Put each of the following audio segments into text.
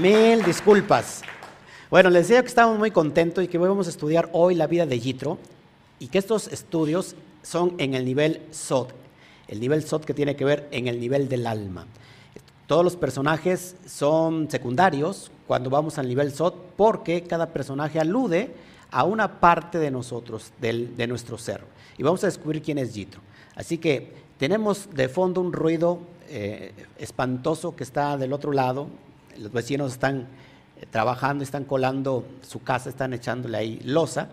Mil disculpas. Bueno, les decía que estamos muy contentos y que vamos a estudiar hoy la vida de Yitro y que estos estudios son en el nivel SOT, el nivel SOT que tiene que ver en el nivel del alma. Todos los personajes son secundarios cuando vamos al nivel SOT porque cada personaje alude a una parte de nosotros, de nuestro ser. Y vamos a descubrir quién es Yitro. Así que tenemos de fondo un ruido eh, espantoso que está del otro lado. Los vecinos están eh, trabajando, están colando su casa, están echándole ahí losa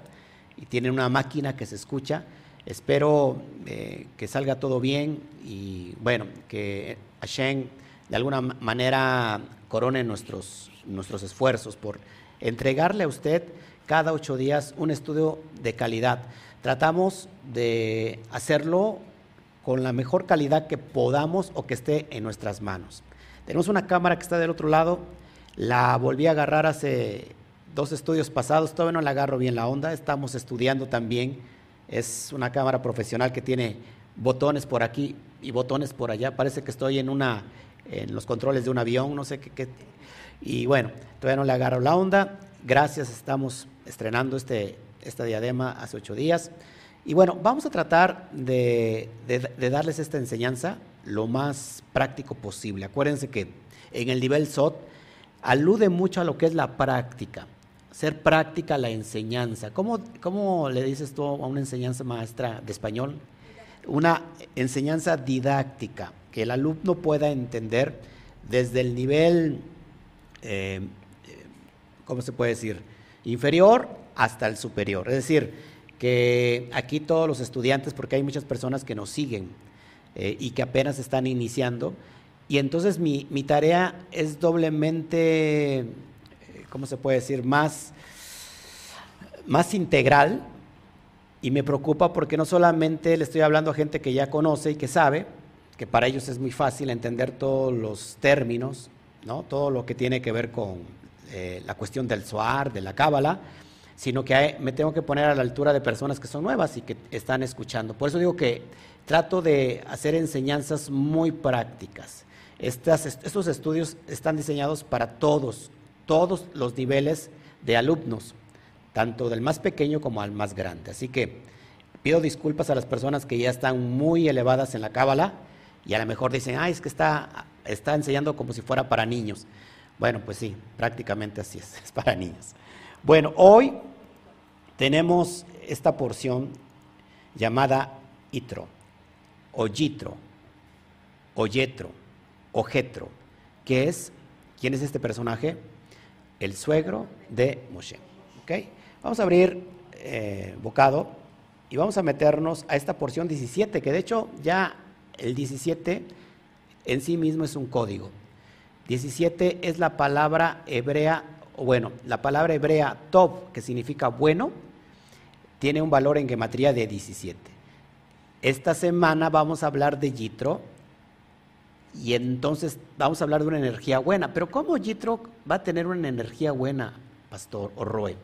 y tienen una máquina que se escucha. Espero eh, que salga todo bien y bueno, que Hashem de alguna manera corone nuestros, nuestros esfuerzos por entregarle a usted cada ocho días un estudio de calidad. Tratamos de hacerlo con la mejor calidad que podamos o que esté en nuestras manos. Tenemos una cámara que está del otro lado, la volví a agarrar hace dos estudios pasados, todavía no la agarro bien la onda, estamos estudiando también, es una cámara profesional que tiene botones por aquí y botones por allá, parece que estoy en una en los controles de un avión, no sé qué, qué. y bueno, todavía no le agarro la onda, gracias, estamos estrenando este, esta diadema hace ocho días. Y bueno, vamos a tratar de, darles esta enseñanza lo más práctico posible. Acuérdense que en el nivel SOT alude mucho a lo que es la práctica, ser práctica la enseñanza. ¿Cómo, cómo le dices tú a una enseñanza maestra de español? Una enseñanza didáctica, que el alumno pueda entender desde el nivel, eh, ¿cómo se puede decir? Inferior hasta el superior. Es decir, que aquí todos los estudiantes, porque hay muchas personas que nos siguen eh, y que apenas están iniciando, y entonces mi, tarea es doblemente, eh, ¿cómo se puede decir?, más, más integral, y me preocupa porque no solamente le estoy hablando a gente que ya conoce y que sabe, que para ellos es muy fácil entender todos los términos, ¿no? todo lo que tiene que ver con eh, la cuestión del SOAR, de la cábala, sino que me tengo que poner a la altura de personas que son nuevas y que están escuchando. Por eso digo que trato de hacer enseñanzas muy prácticas. estos estudios están diseñados para todos, todos los niveles de alumnos, tanto del más pequeño como al más grande. Así que pido disculpas a las personas que ya están muy elevadas en la cábala y a lo mejor dicen, ay, es que está, está enseñando como si fuera para niños. Bueno, pues sí, prácticamente así es, es para niños. Bueno, hoy tenemos esta porción llamada Itro, o Yitro, o Yetro, o Jetro, que es, ¿quién es este personaje? El suegro de Moshe. ¿Okay? Vamos a abrir eh, bocado y vamos a meternos a esta porción 17, que de hecho ya el 17 en sí mismo es un código. 17 es la palabra hebrea bueno, la palabra hebrea top, que significa bueno, tiene un valor en gematría de 17. Esta semana vamos a hablar de Yitro y entonces vamos a hablar de una energía buena. Pero ¿cómo Yitro va a tener una energía buena, pastor o Roe?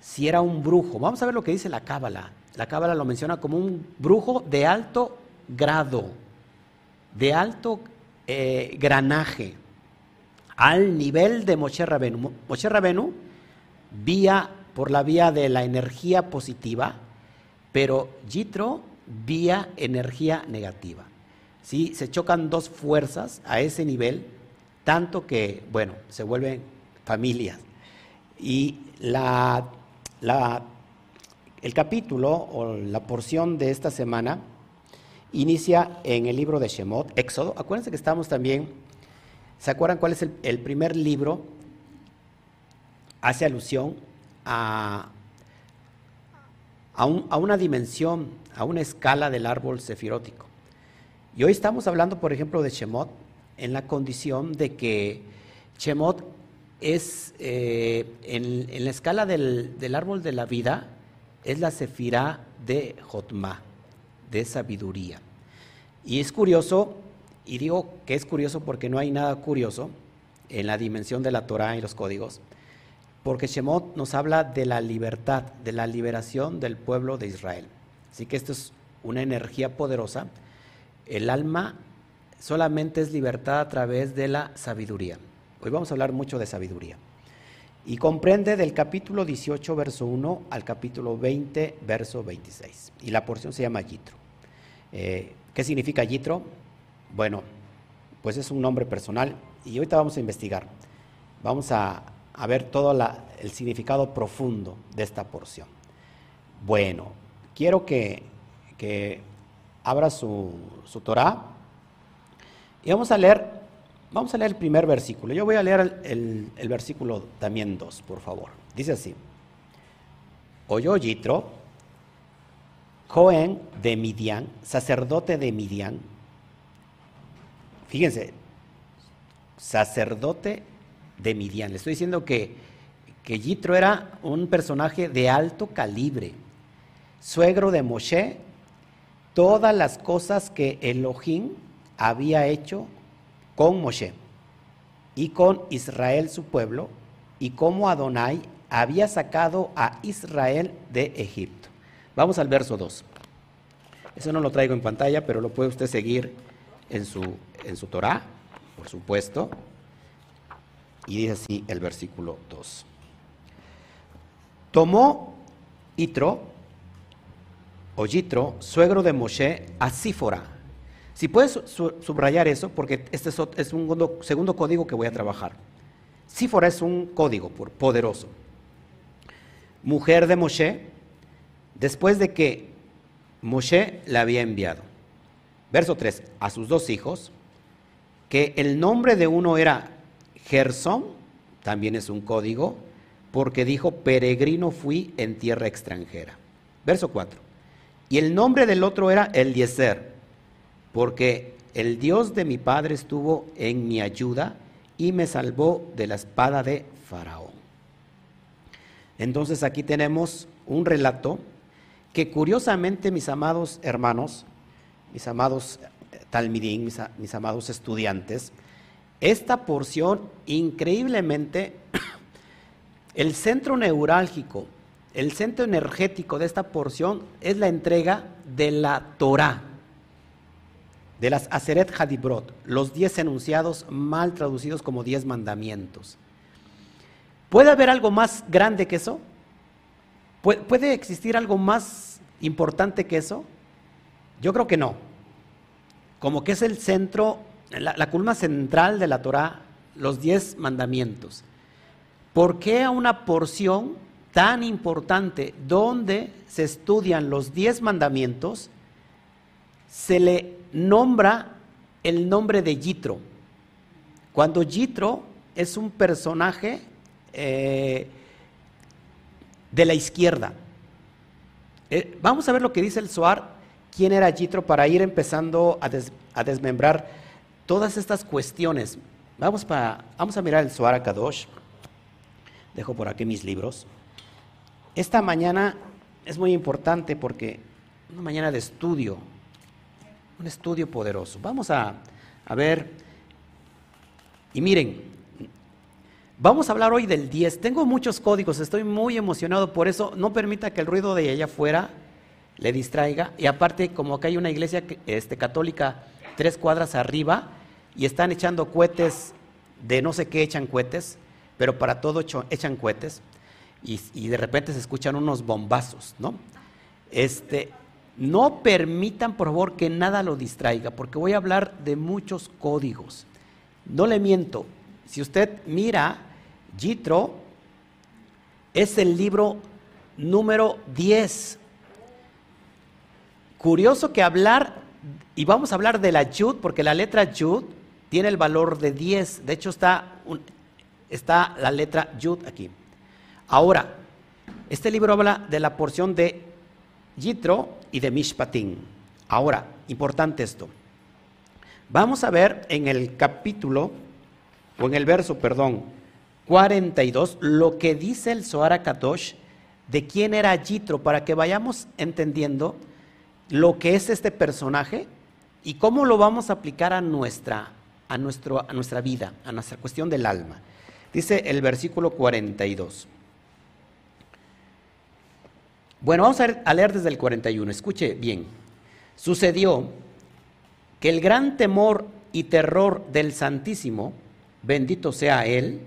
Si era un brujo, vamos a ver lo que dice la Cábala. La Cábala lo menciona como un brujo de alto grado, de alto eh, granaje al nivel de Moshe Rabenu. Moshe Rabenu vía por la vía de la energía positiva, pero Yitro vía energía negativa. ¿Sí? Se chocan dos fuerzas a ese nivel, tanto que, bueno, se vuelven familias. Y la, la, el capítulo o la porción de esta semana inicia en el libro de Shemot, Éxodo. Acuérdense que estamos también ¿Se acuerdan cuál es el, primer libro? Hace alusión a, a, una dimensión, a una escala del árbol sefirótico. Y hoy estamos hablando, por ejemplo, de Shemot en la condición de que Shemot es, eh, en, la escala del, árbol de la vida, es la sefirá de Jotma, de sabiduría. Y es curioso y digo que es curioso porque no hay nada curioso en la dimensión de la Torah y los códigos, porque Shemot nos habla de la libertad, de la liberación del pueblo de Israel. Así que esto es una energía poderosa. El alma solamente es libertad a través de la sabiduría. Hoy vamos a hablar mucho de sabiduría. Y comprende del capítulo 18, verso 1 al capítulo 20, verso 26. Y la porción se llama Yitro. Eh, ¿Qué significa Yitro? Bueno, pues es un nombre personal y ahorita vamos a investigar. Vamos a, ver todo el significado profundo de esta porción. Bueno, quiero que, abra su, su Torah y vamos a leer Vamos a leer el primer versículo. Yo voy a leer el, versículo también 2, por favor. Dice así. Oyó Yitro, Cohen de Midian, sacerdote de Midian. Fíjense, sacerdote de Midian. Le estoy diciendo que, que Yitro era un personaje de alto calibre, suegro de Moshe, todas las cosas que Elohim había hecho con Moshe y con Israel su pueblo, y cómo Adonai había sacado a Israel de Egipto. Vamos al verso 2. Eso no lo traigo en pantalla, pero lo puede usted seguir en su, en su Torah, por supuesto. Y dice así el versículo 2. Tomó Itro, o Yitro, suegro de Moshe, a Sífora, si puedes subrayar eso, porque este es un segundo código que voy a trabajar. Sífora es un código poderoso. Mujer de Moshe, después de que Moshe la había enviado. Verso 3, a sus dos hijos, que el nombre de uno era Gersón, también es un código, porque dijo, peregrino fui en tierra extranjera. Verso 4, y el nombre del otro era Eliezer, porque el Dios de mi padre estuvo en mi ayuda y me salvó de la espada de Faraón. Entonces aquí tenemos un relato que curiosamente, mis amados hermanos, mis amados talmidín, mis, mis amados estudiantes, esta porción increíblemente, el centro neurálgico, el centro energético de esta porción es la entrega de la Torah de las Aseret Hadibrot, los diez enunciados mal traducidos como diez mandamientos. ¿Puede haber algo más grande que eso? ¿Puede existir algo más importante que eso? Yo creo que no. Como que es el centro, la, columna central de la Torah, los diez mandamientos. ¿Por qué a una porción tan importante donde se estudian los diez mandamientos se le nombra el nombre de Yitro. Cuando Yitro es un personaje eh, de la izquierda. Eh, vamos a ver lo que dice el Soar, quién era Yitro, para ir empezando a, desmembrar todas estas cuestiones. Vamos, para, vamos a mirar el Soar a Kadosh. Dejo por aquí mis libros. Esta mañana es muy importante porque una mañana de estudio, un estudio poderoso. Vamos a, ver, y miren, vamos a hablar hoy del 10. Tengo muchos códigos, estoy muy emocionado por eso. No permita que el ruido de allá afuera le distraiga. Y aparte, como acá hay una iglesia este, católica tres cuadras arriba y están echando cohetes de no sé qué echan cohetes, pero para todo echan cohetes. Y, de repente se escuchan unos bombazos, ¿no? Este, no permitan, por favor, que nada lo distraiga, porque voy a hablar de muchos códigos. No le miento. Si usted mira, Jitro es el libro número 10. Curioso que hablar, y vamos a hablar de la Yud, porque la letra Yud tiene el valor de 10. De hecho, está, está la letra Yud aquí. Ahora, este libro habla de la porción de Yitro y de Mishpatim. Ahora, importante esto. Vamos a ver en el capítulo, o en el verso, perdón, 42, lo que dice el Zohar Kadosh de quién era Yitro, para que vayamos entendiendo lo que es este personaje y cómo lo vamos a aplicar a nuestra, a nuestro, a nuestra vida, a nuestra cuestión del alma. Dice el versículo 42. Bueno, vamos a leer desde el 41. Escuche bien. Sucedió que el gran temor y terror del Santísimo bendito sea Él,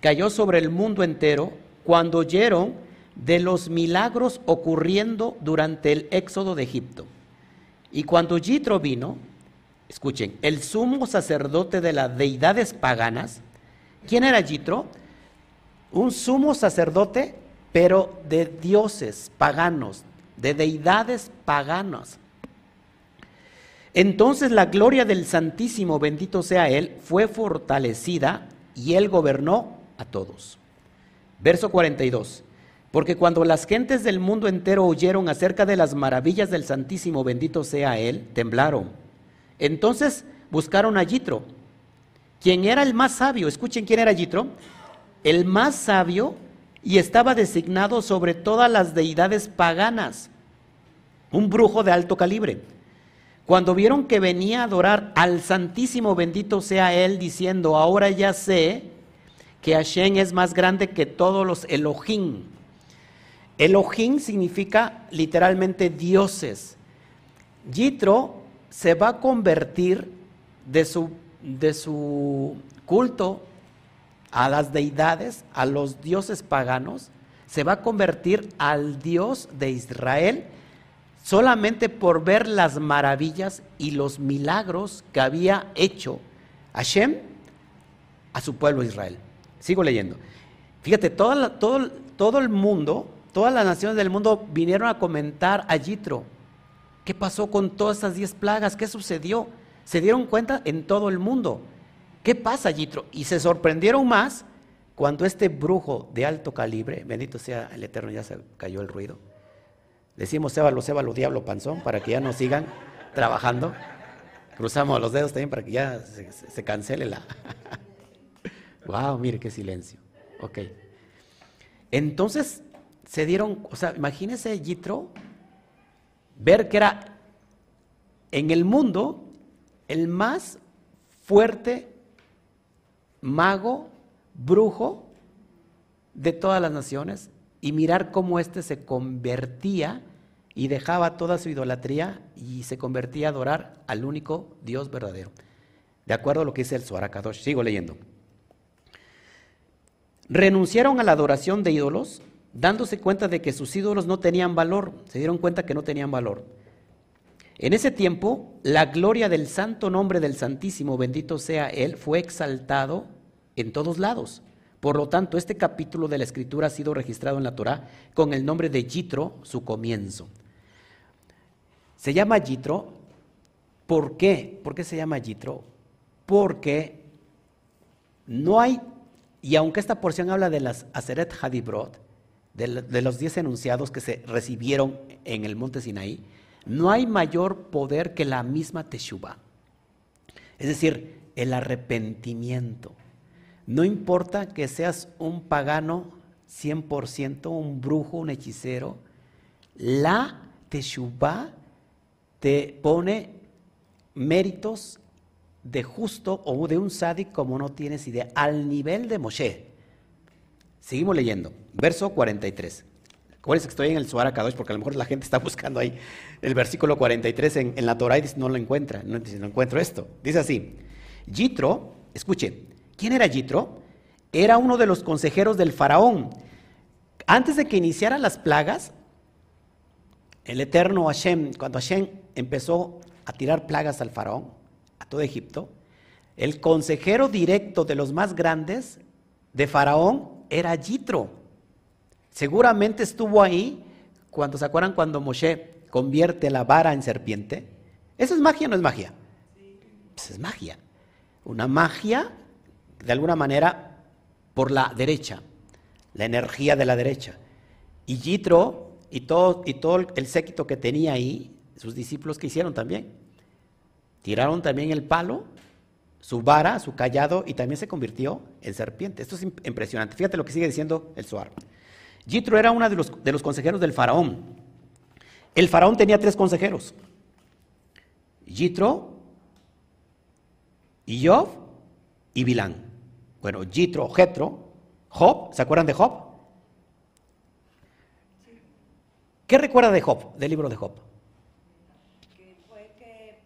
cayó sobre el mundo entero cuando oyeron de los milagros ocurriendo durante el éxodo de Egipto. Y cuando Yitro vino, escuchen, el sumo sacerdote de las deidades paganas, ¿quién era Yitro? Un sumo sacerdote, pero de dioses paganos, de deidades paganas. Entonces la gloria del Santísimo, bendito sea Él, fue fortalecida y Él gobernó a todos. Verso 42. Porque cuando las gentes del mundo entero oyeron acerca de las maravillas del Santísimo, bendito sea Él, temblaron. Entonces buscaron a Yitro, quien era el más sabio. Escuchen quién era Yitro. El más sabio y estaba designado sobre todas las deidades paganas. Un brujo de alto calibre. Cuando vieron que venía a adorar al Santísimo, bendito sea Él, diciendo, ahora ya sé que Hashem es más grande que todos los Elohim Elohim significa literalmente dioses. Yitro se va a convertir de su, de su culto a las deidades, a los dioses paganos, se va a convertir al Dios de Israel solamente por ver las maravillas y los milagros que había hecho Hashem a su pueblo Israel. Sigo leyendo. Fíjate, todo, todo, todo el mundo todas las naciones del mundo vinieron a comentar a Yitro. ¿Qué pasó con todas esas diez plagas? ¿Qué sucedió? Se dieron cuenta en todo el mundo. ¿Qué pasa, Yitro? Y se sorprendieron más cuando este brujo de alto calibre, bendito sea el Eterno, ya se cayó el ruido. Decimos Sébalo, Sébalo, Diablo, Panzón, para que ya no sigan trabajando. Cruzamos los dedos también para que ya se, se cancele la. wow, mire qué silencio. Ok. Entonces, se dieron, o sea, imagínese Yitro ver que era en el mundo el más fuerte mago, brujo de todas las naciones y mirar cómo éste se convertía y dejaba toda su idolatría y se convertía a adorar al único Dios verdadero. De acuerdo a lo que dice el Suarakadosh. Sigo leyendo. Renunciaron a la adoración de ídolos dándose cuenta de que sus ídolos no tenían valor, se dieron cuenta que no tenían valor. En ese tiempo, la gloria del santo nombre del Santísimo, bendito sea Él, fue exaltado en todos lados. Por lo tanto, este capítulo de la Escritura ha sido registrado en la Torah con el nombre de Yitro, su comienzo. Se llama Yitro, ¿por qué? ¿Por qué se llama Yitro? Porque no hay, y aunque esta porción habla de las Aseret Hadibrot, de, los diez enunciados que se recibieron en el monte Sinaí, no hay mayor poder que la misma Teshuvah. Es decir, el arrepentimiento. No importa que seas un pagano 100%, un brujo, un hechicero, la Teshuvah te pone méritos de justo o de un sádic como no tienes idea, al nivel de Moshe. Seguimos leyendo. Verso 43. Acuérdense que estoy en el Suara Kadosh porque a lo mejor la gente está buscando ahí el versículo 43 en, en la Torah y dice, no lo encuentra, no, no encuentro esto. Dice así, Yitro, escuche, ¿quién era Yitro? Era uno de los consejeros del faraón. Antes de que iniciaran las plagas, el eterno Hashem, cuando Hashem empezó a tirar plagas al faraón, a todo Egipto, el consejero directo de los más grandes de faraón era Yitro. Seguramente estuvo ahí cuando se acuerdan cuando Moshe convierte la vara en serpiente. ¿Eso es magia o no es magia? Pues es magia. Una magia, de alguna manera, por la derecha, la energía de la derecha. Y Yitro y todo, y todo el séquito que tenía ahí, sus discípulos que hicieron también, tiraron también el palo su vara, su callado, y también se convirtió en serpiente. Esto es impresionante. Fíjate lo que sigue diciendo el Suar. Yitro era uno de los, consejeros del faraón. El faraón tenía tres consejeros. Yitro, Job y Bilán. Bueno, Yitro, Jetro, Job, ¿se acuerdan de Job? ¿Qué recuerda de Job, del libro de Job? Que fue, que,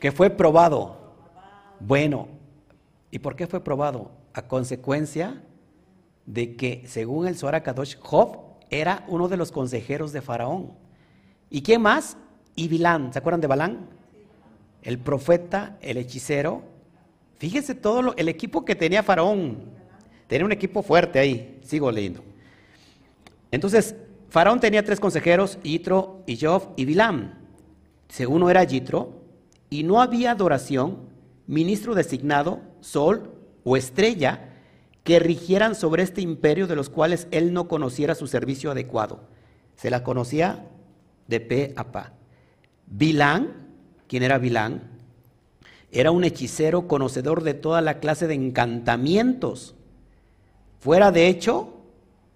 que fue probado bueno, ¿Y por qué fue probado? A consecuencia de que, según el Zohar Kadosh, Job era uno de los consejeros de Faraón. ¿Y quién más? Y Bilán. ¿Se acuerdan de Balán? El profeta, el hechicero. Fíjese todo el equipo que tenía Faraón. Tenía un equipo fuerte ahí. Sigo leyendo. Entonces, Faraón tenía tres consejeros, Yitro, Job y Bilán. Uno era Yitro, y no había adoración, ministro designado, sol o estrella, que rigieran sobre este imperio de los cuales él no conociera su servicio adecuado. Se la conocía de pe a pa. Bilán, ¿quién era Bilán? Era un hechicero conocedor de toda la clase de encantamientos, fuera de hecho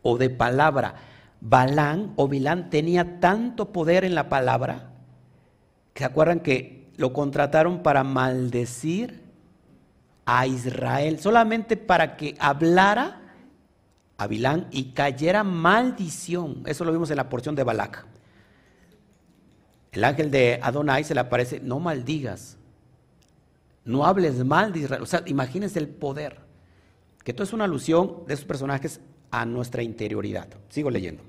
o de palabra. Balán o Bilán tenía tanto poder en la palabra, que se acuerdan que lo contrataron para maldecir a Israel, solamente para que hablara a Bilán y cayera maldición. Eso lo vimos en la porción de Balac. El ángel de Adonai se le aparece, no maldigas, no hables mal de Israel. O sea, imagínense el poder. Que esto es una alusión de esos personajes a nuestra interioridad. Sigo leyendo.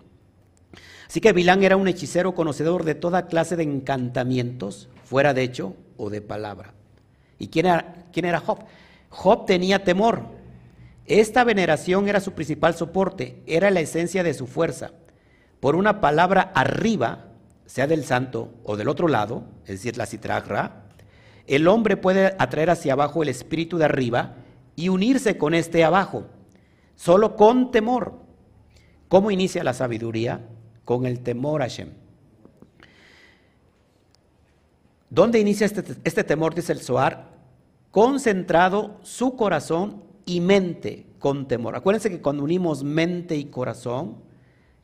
Así que Bilán era un hechicero conocedor de toda clase de encantamientos, fuera de hecho o de palabra. ¿Y quién era, quién era Job? Job tenía temor. Esta veneración era su principal soporte, era la esencia de su fuerza. Por una palabra arriba, sea del santo o del otro lado, es decir, la citragra, el hombre puede atraer hacia abajo el espíritu de arriba y unirse con este abajo, solo con temor. ¿Cómo inicia la sabiduría? Con el temor a Hashem. ¿Dónde inicia este, este temor? Dice el Zohar, concentrado su corazón y mente con temor. Acuérdense que cuando unimos mente y corazón,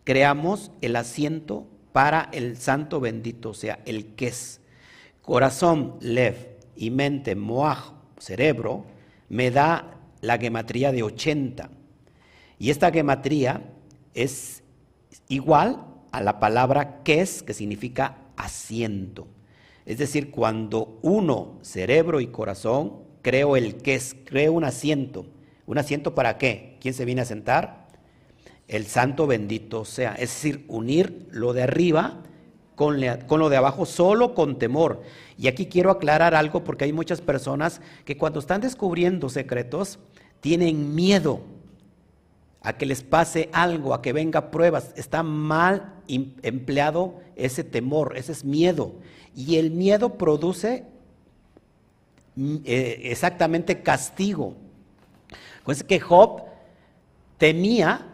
creamos el asiento para el santo bendito, o sea, el que es. Corazón, lev, y mente, moaj, cerebro, me da la gematría de 80. Y esta gematría es igual a la palabra es, que significa asiento. Es decir, cuando uno, cerebro y corazón, creo el que es, creo un asiento. ¿Un asiento para qué? ¿Quién se viene a sentar? El santo bendito sea. Es decir, unir lo de arriba con, lo de abajo solo con temor. Y aquí quiero aclarar algo porque hay muchas personas que cuando están descubriendo secretos tienen miedo a que les pase algo, a que venga pruebas. Está mal empleado ese temor, ese es miedo. Y el miedo produce mm, eh, exactamente castigo. Pues que Job temía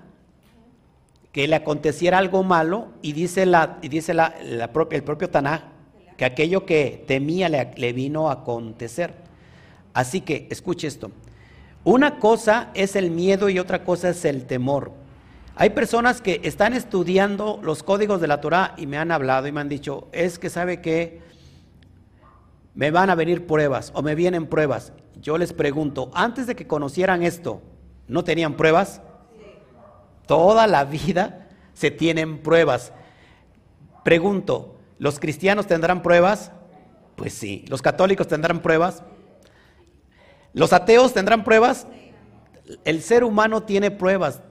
que le aconteciera algo malo y dice, la, y dice la, propia, el propio Tanaj que aquello que temía le, le vino a acontecer. Así que escuche esto. Una cosa es el miedo y otra cosa es el temor. Hay personas que están estudiando los códigos de la Torah y me han hablado y me han dicho, es que sabe que me van a venir pruebas o me vienen pruebas. Yo les pregunto, antes de que conocieran esto, ¿no tenían pruebas? Toda la vida se tienen pruebas. Pregunto, ¿los cristianos tendrán pruebas? Pues sí. ¿Los católicos tendrán pruebas? ¿Los ateos tendrán pruebas? El ser humano tiene pruebas.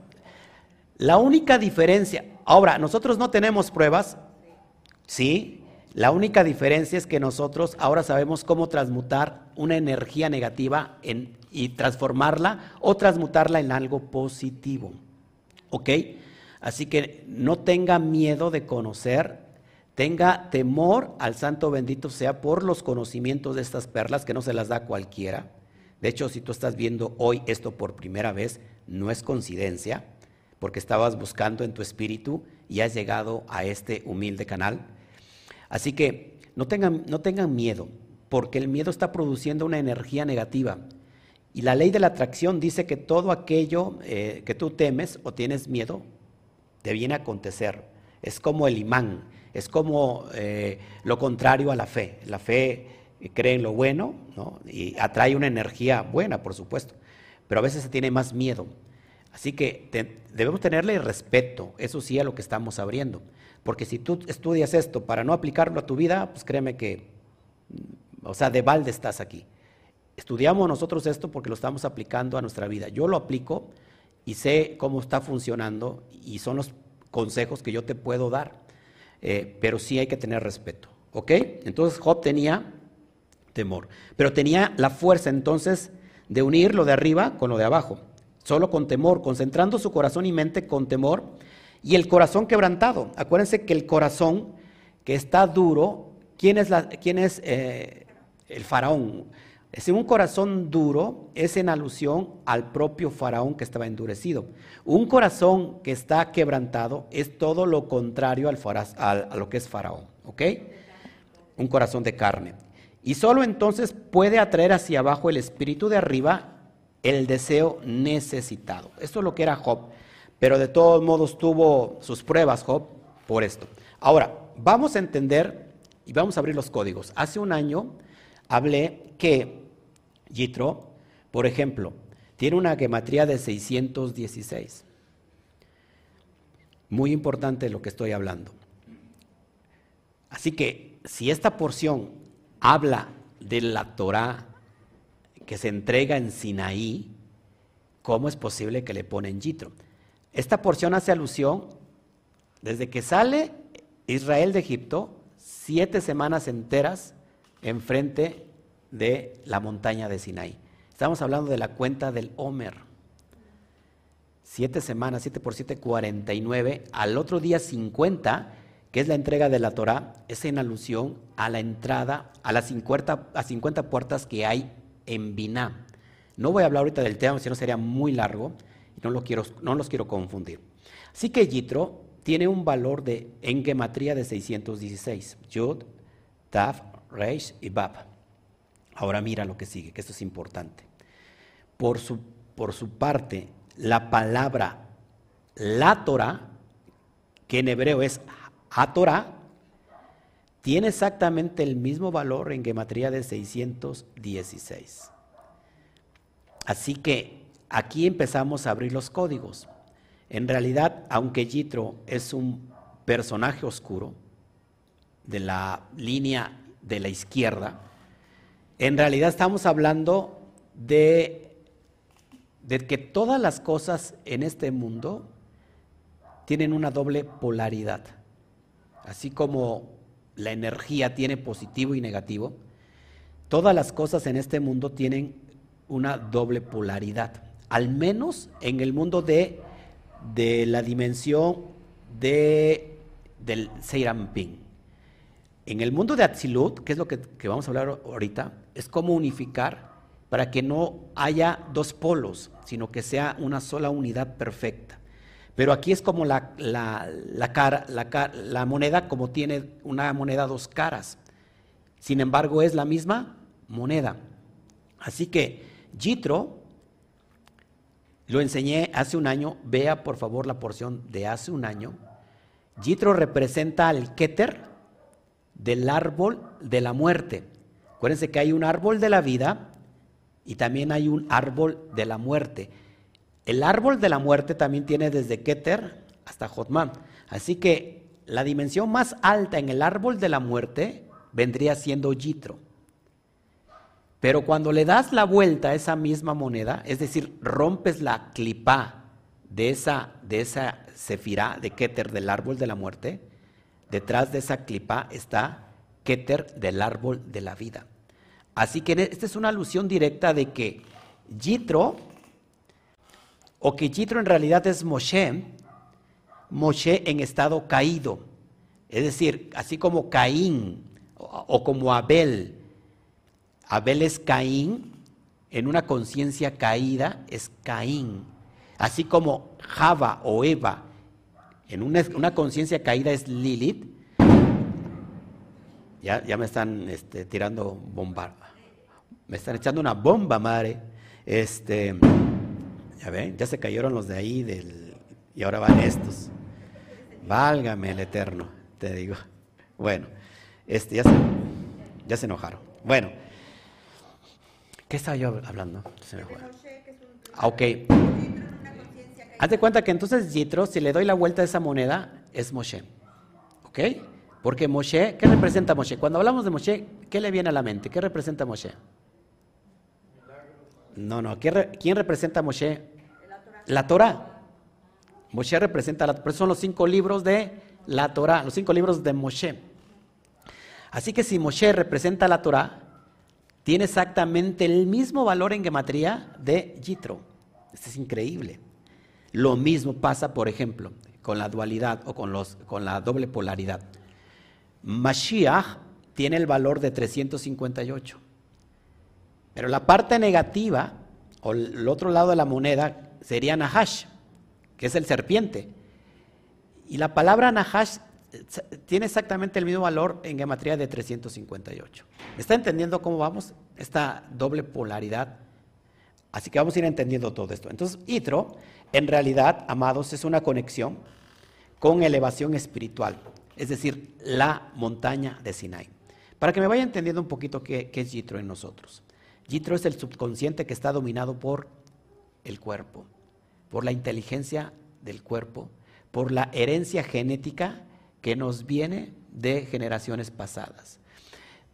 La única diferencia, ahora, nosotros no tenemos pruebas, ¿sí? La única diferencia es que nosotros ahora sabemos cómo transmutar una energía negativa y transformarla o transmutarla en algo positivo. ¿Ok? Así que no tenga miedo de conocer, tenga temor al Santo bendito sea por los conocimientos de estas perlas que no se las da cualquiera. De hecho, si tú estás viendo hoy esto por primera vez, no es coincidencia, porque estabas buscando en tu espíritu y has llegado a este humilde canal. Así que no tengan, no tengan miedo, porque el miedo está produciendo una energía negativa. Y la ley de la atracción dice que todo aquello eh, que tú temes o tienes miedo, te viene a acontecer. Es como el imán, es como eh, lo contrario a la fe. La fe cree en lo bueno y atrae una energía buena, por supuesto, pero a veces se tiene más miedo. Así que debemos tenerle respeto, eso sí, a lo que estamos abriendo. Porque si tú estudias esto para no aplicarlo a tu vida, pues créeme que, o sea, de balde estás aquí. estudiamos nosotros esto porque lo estamos aplicando a nuestra vida. Yo lo aplico y sé cómo está funcionando y son los consejos que yo te puedo dar, eh, pero sí hay que tener respeto, ¿ok? Entonces Job tenía temor, pero tenía la fuerza entonces de unir lo de arriba con lo de abajo, solo con temor, concentrando su corazón y mente con temor y el corazón quebrantado. Acuérdense que el corazón que está duro, ¿quién es, quién es eh, el faraón? Es un corazón duro es en alusión al propio faraón que estaba endurecido. Un corazón que está quebrantado es todo lo contrario al, a lo que es faraón, ¿ok? Un corazón de carne. Y solo entonces puede atraer hacia abajo el espíritu de arriba el deseo necesitado. Esto es lo que era Job, pero de todos modos tuvo sus pruebas Job por esto. Ahora, vamos a entender y vamos a abrir los códigos. Hace un año hablé que Yitro, por ejemplo, tiene una gematría de 616. Muy importante lo que estoy hablando. Así que si esta porción habla de la Torah que se entrega en Sinaí, ¿cómo es posible que le ponen Yitro? Esta porción hace alusión desde que sale Israel de Egipto, siete semanas enteras enfrente de la montaña de Sinaí. Estamos hablando de la cuenta del Homer. Siete semanas, siete por siete, cuarenta y nueve. Al otro día cincuenta, que es la entrega de la Torah, es en alusión a la entrada a las 50, a 50 puertas que hay en Biná. No voy a hablar ahorita del tema, si no sería muy largo y no, quiero, no los quiero confundir. Así que Yitro tiene un valor de, en gematría de 616. Yud, Taf, Reish y Bab. Ahora mira lo que sigue, que esto es importante. Por su, por su parte, la palabra la Torah, que en hebreo es Torah, tiene exactamente el mismo valor en gematría de 616. Así que aquí empezamos a abrir los códigos. En realidad, aunque Yitro es un personaje oscuro de la línea de la izquierda, en realidad estamos hablando de, de que todas las cosas en este mundo tienen una doble polaridad. Así como la energía tiene positivo y negativo, todas las cosas en este mundo tienen una doble polaridad. Al menos en el mundo de, de la dimensión de, del Seiramping. En el mundo de Atzilut, que es lo que, que vamos a hablar ahorita, es como unificar para que no haya dos polos, sino que sea una sola unidad perfecta. Pero aquí es como la, la, cara, la, moneda, como tiene una moneda dos caras. Sin embargo, es la misma moneda. Así que Jitro, lo enseñé hace un año, vea por favor la porción de hace un año. Jitro representa al Keter del árbol de la muerte. Acuérdense que hay un árbol de la vida y también hay un árbol de la muerte. El árbol de la muerte también tiene desde Keter hasta Jotman. Así que la dimensión más alta en el árbol de la muerte vendría siendo Yitro. Pero cuando le das la vuelta a esa misma moneda, es decir, rompes la clipa de esa, de esa sefirá de Keter del árbol de la muerte, detrás de esa clipa está Keter del árbol de la vida. Así que esta es una alusión directa de que Yitro, o que Yitro en realidad es Moshe, Moshe en estado caído. Es decir, así como Caín o, como Abel. Abel es Caín, en una conciencia caída es Caín. Así como Java o Eva, en una, una conciencia caída es Lilith, ya, ya me están este, tirando bomba. Me están echando una bomba, madre. Este, ya ven, ya se cayeron los de ahí del, y ahora van estos. Válgame el Eterno, te digo. Bueno, este, ya, se, ya se enojaron. Bueno, ¿qué estaba yo hablando? Se me ah, ok. Haz de cuenta que entonces Yitro, si le doy la vuelta a esa moneda, es Moshe. ¿Ok? Porque Moshe, ¿qué representa Moshe? Cuando hablamos de Moshe, ¿qué le viene a la mente? ¿Qué representa Moshe? No, no. ¿Quién, representa Moshe? La Torah. Moshe representa la Torah. Son los cinco libros de la Torah, los cinco libros de Moshe. Así que si Moshe representa la Torah, tiene exactamente el mismo valor en gematría de Yitro. Esto es increíble. Lo mismo pasa, por ejemplo, con la dualidad o con, los, con la doble polaridad. Mashiach tiene el valor de 358. Pero la parte negativa, o el otro lado de la moneda, sería Nahash, que es el serpiente. Y la palabra Nahash eh, tiene exactamente el mismo valor en gematría de 358. ¿Está entendiendo cómo vamos? Esta doble polaridad. Así que vamos a ir entendiendo todo esto. Entonces, Itro, en realidad, amados, es una conexión con elevación espiritual, es decir, la montaña de Sinai. Para que me vaya entendiendo un poquito qué, qué es Yitro en nosotros. Yitro es el subconsciente que está dominado por el cuerpo, por la inteligencia del cuerpo, por la herencia genética que nos viene de generaciones pasadas.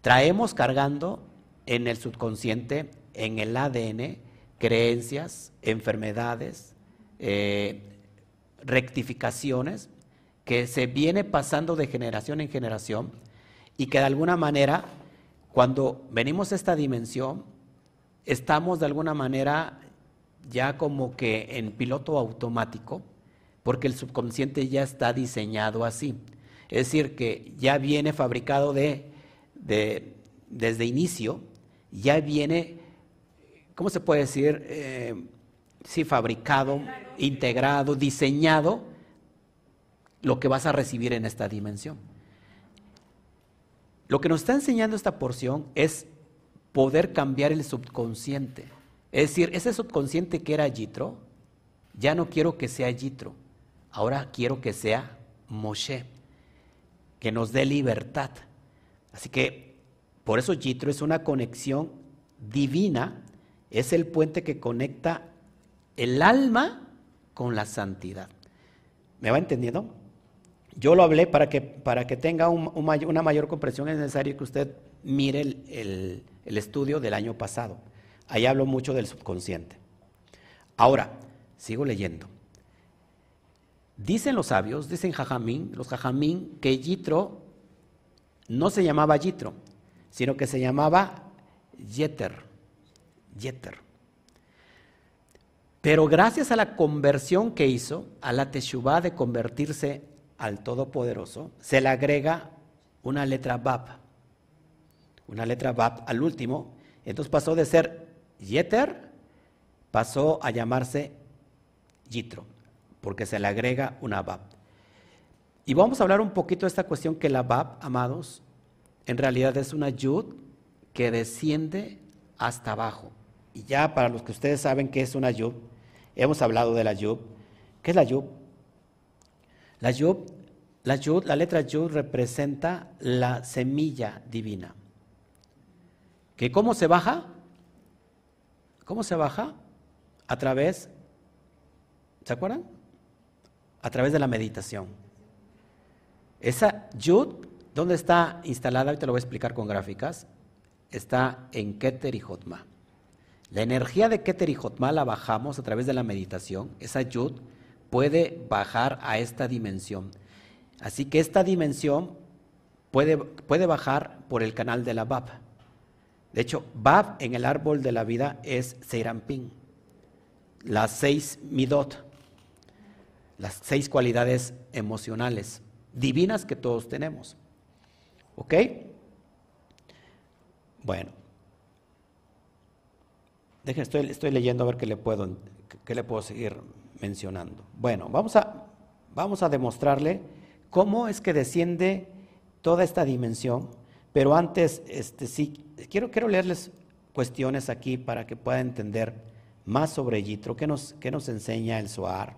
Traemos cargando en el subconsciente, en el ADN, creencias, enfermedades, eh, rectificaciones que se viene pasando de generación en generación y que de alguna manera, cuando venimos a esta dimensión, estamos de alguna manera ya como que en piloto automático, porque el subconsciente ya está diseñado así. Es decir, que ya viene fabricado de, desde inicio, ya viene, ¿cómo se puede decir? Eh, sí, fabricado, integrado, diseñado, lo que vas a recibir en esta dimensión. Lo que nos está enseñando esta porción es poder cambiar el subconsciente. Es decir, ese subconsciente que era Yitro, ya no quiero que sea Yitro, ahora quiero que sea Moshe, que nos dé libertad. Así que por eso Yitro es una conexión divina, es el puente que conecta el alma con la santidad. ¿Me va entendiendo? Yo lo hablé para que, para que tenga una mayor comprensión, es necesario que usted mire el, estudio del año pasado. Ahí hablo mucho del subconsciente. Ahora, sigo leyendo. Dicen los sabios, dicen Jajamín, los Jajamín, que Yitro no se llamaba Yitro, sino que se llamaba Yeter. Yeter. Pero gracias a la conversión que hizo, a la Teshuvah de convertirse al Todopoderoso, se le agrega una letra Bab. Una letra Bab al último. Entonces pasó de ser Yeter, pasó a llamarse Yitro, porque se le agrega una Bab. Y vamos a hablar un poquito de esta cuestión que la Bab, amados, en realidad es una Yud que desciende hasta abajo. Y ya para los que ustedes saben qué es una Yud, hemos hablado de la Yud. ¿Qué es la Yud? La yud, la, la letra yud representa la semilla divina. ¿Que cómo se baja? ¿Cómo se baja? A través, ¿se acuerdan? A través de la meditación. Esa yud, ¿dónde está instalada? Ahorita lo voy a explicar con gráficas. Está en Keter y Jotma. La energía de Keter y Jotma la bajamos a través de la meditación. Esa yud puede bajar a esta dimensión. Así que esta dimensión puede, puede bajar por el canal de la Bab. De hecho, Bab en el árbol de la vida es Seirampin, las seis midot, las seis cualidades emocionales divinas que todos tenemos. ¿Ok? Bueno. Dejen, estoy, estoy leyendo a ver qué le puedo, qué le puedo seguir mencionando. Bueno, vamos a, vamos a demostrarle cómo es que desciende toda esta dimensión, pero antes, este, sí, quiero, leerles cuestiones aquí para que pueda entender más sobre Yitro, qué nos, qué nos enseña el Suar.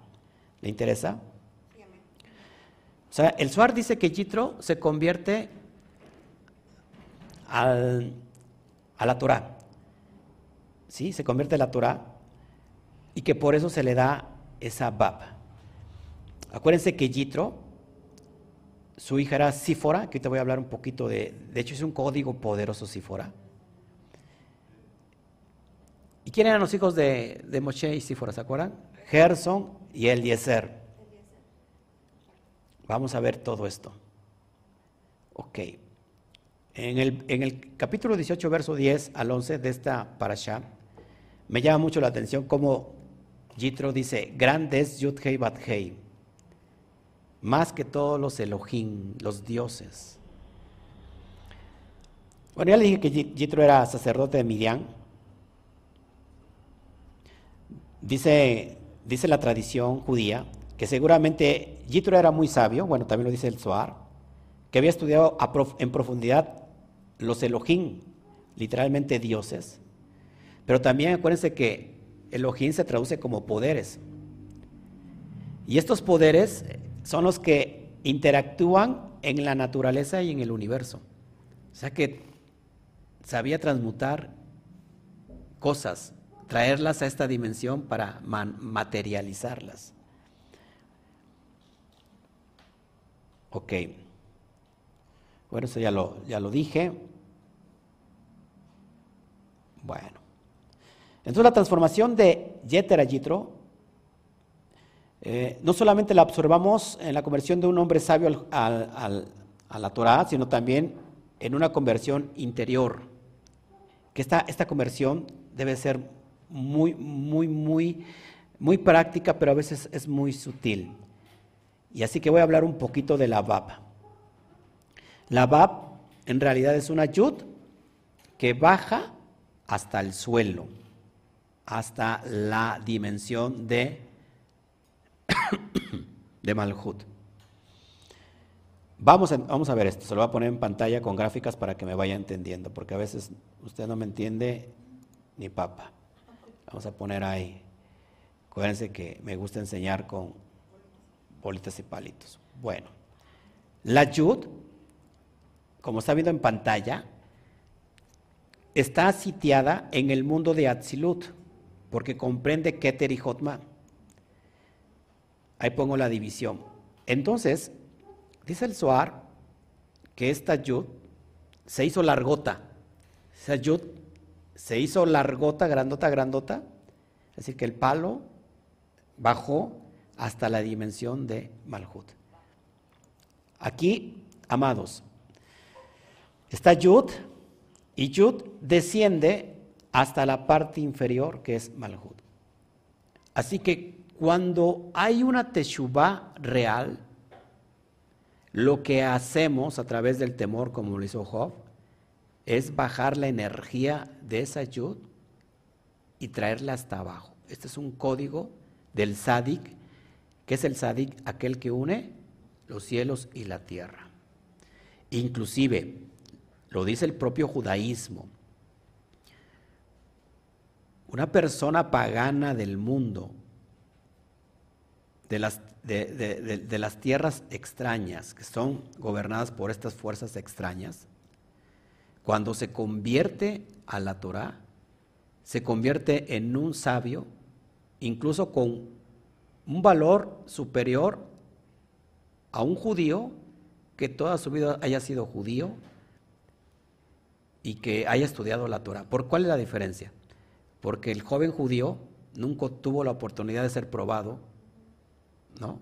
¿Le interesa? O sea, el Suar dice que Yitro se convierte al, a la Torah. ¿Sí? Se convierte a la Torah y que por eso se le da esa Bab. Acuérdense que Yitro, su hija era Sífora, que te voy a hablar un poquito de, de hecho es un código poderoso Sífora. ¿Y quién eran los hijos de, de Moshe y Sífora? ¿Se acuerdan? Gerson y Eliezer. Vamos a ver todo esto. Ok. En el, en el capítulo 18, verso 10 al 11 de esta parasha, me llama mucho la atención cómo Jitro dice, grande es Yudhei Bathei, más que todos los Elohim, los dioses. Bueno, ya le dije que Jitro era sacerdote de Midian. Dice, dice la tradición judía que seguramente Jitro era muy sabio, bueno, también lo dice el Zohar, que había estudiado en profundidad los Elohim, literalmente dioses, pero también acuérdense que Elohim se traduce como poderes. Y estos poderes son los que interactúan en la naturaleza y en el universo. O sea que sabía transmutar cosas, traerlas a esta dimensión para materializarlas. Ok. Bueno, eso ya lo, ya lo dije. Bueno. Entonces la transformación de Yeter a Yitro, eh, no solamente la observamos en la conversión de un hombre sabio a la Torah, sino también en una conversión interior. Que esta, esta conversión debe ser muy, muy, muy, muy práctica, pero a veces es muy sutil. Y así que voy a hablar un poquito de la Bab. La Bab en realidad es una yud que baja hasta el suelo, hasta la dimensión de, de Malhut. Vamos a, vamos a ver esto, se lo voy a poner en pantalla con gráficas para que me vaya entendiendo, porque a veces usted no me entiende ni papa. Vamos a poner ahí. Acuérdense que me gusta enseñar con bolitas y palitos. Bueno, la Yud, como está viendo en pantalla, está sitiada en el mundo de Atzilut, porque comprende Keter y Jotma. Ahí pongo la división. Entonces, dice el Zohar que esta Yud se hizo largota. Esa Yud se hizo largota, grandota, grandota. Es decir, que el palo bajó hasta la dimensión de Malhut. Aquí, amados, está Yud y Yud desciende hasta la parte inferior que es Malhut. Así que cuando hay una Teshuvah real, lo que hacemos a través del temor, como lo hizo Job, es bajar la energía de esa Yud y traerla hasta abajo. Este es un código del Sadik ¿Qué es el Sadik? Aquel que une los cielos y la tierra. Inclusive, lo dice el propio judaísmo, una persona pagana del mundo, de las, de, las tierras extrañas, que son gobernadas por estas fuerzas extrañas, cuando se convierte a la Torah, se convierte en un sabio, incluso con un valor superior a un judío que toda su vida haya sido judío y que haya estudiado la Torah. ¿Por cuál es la diferencia? Porque el joven judío nunca tuvo la oportunidad de ser probado, ¿no?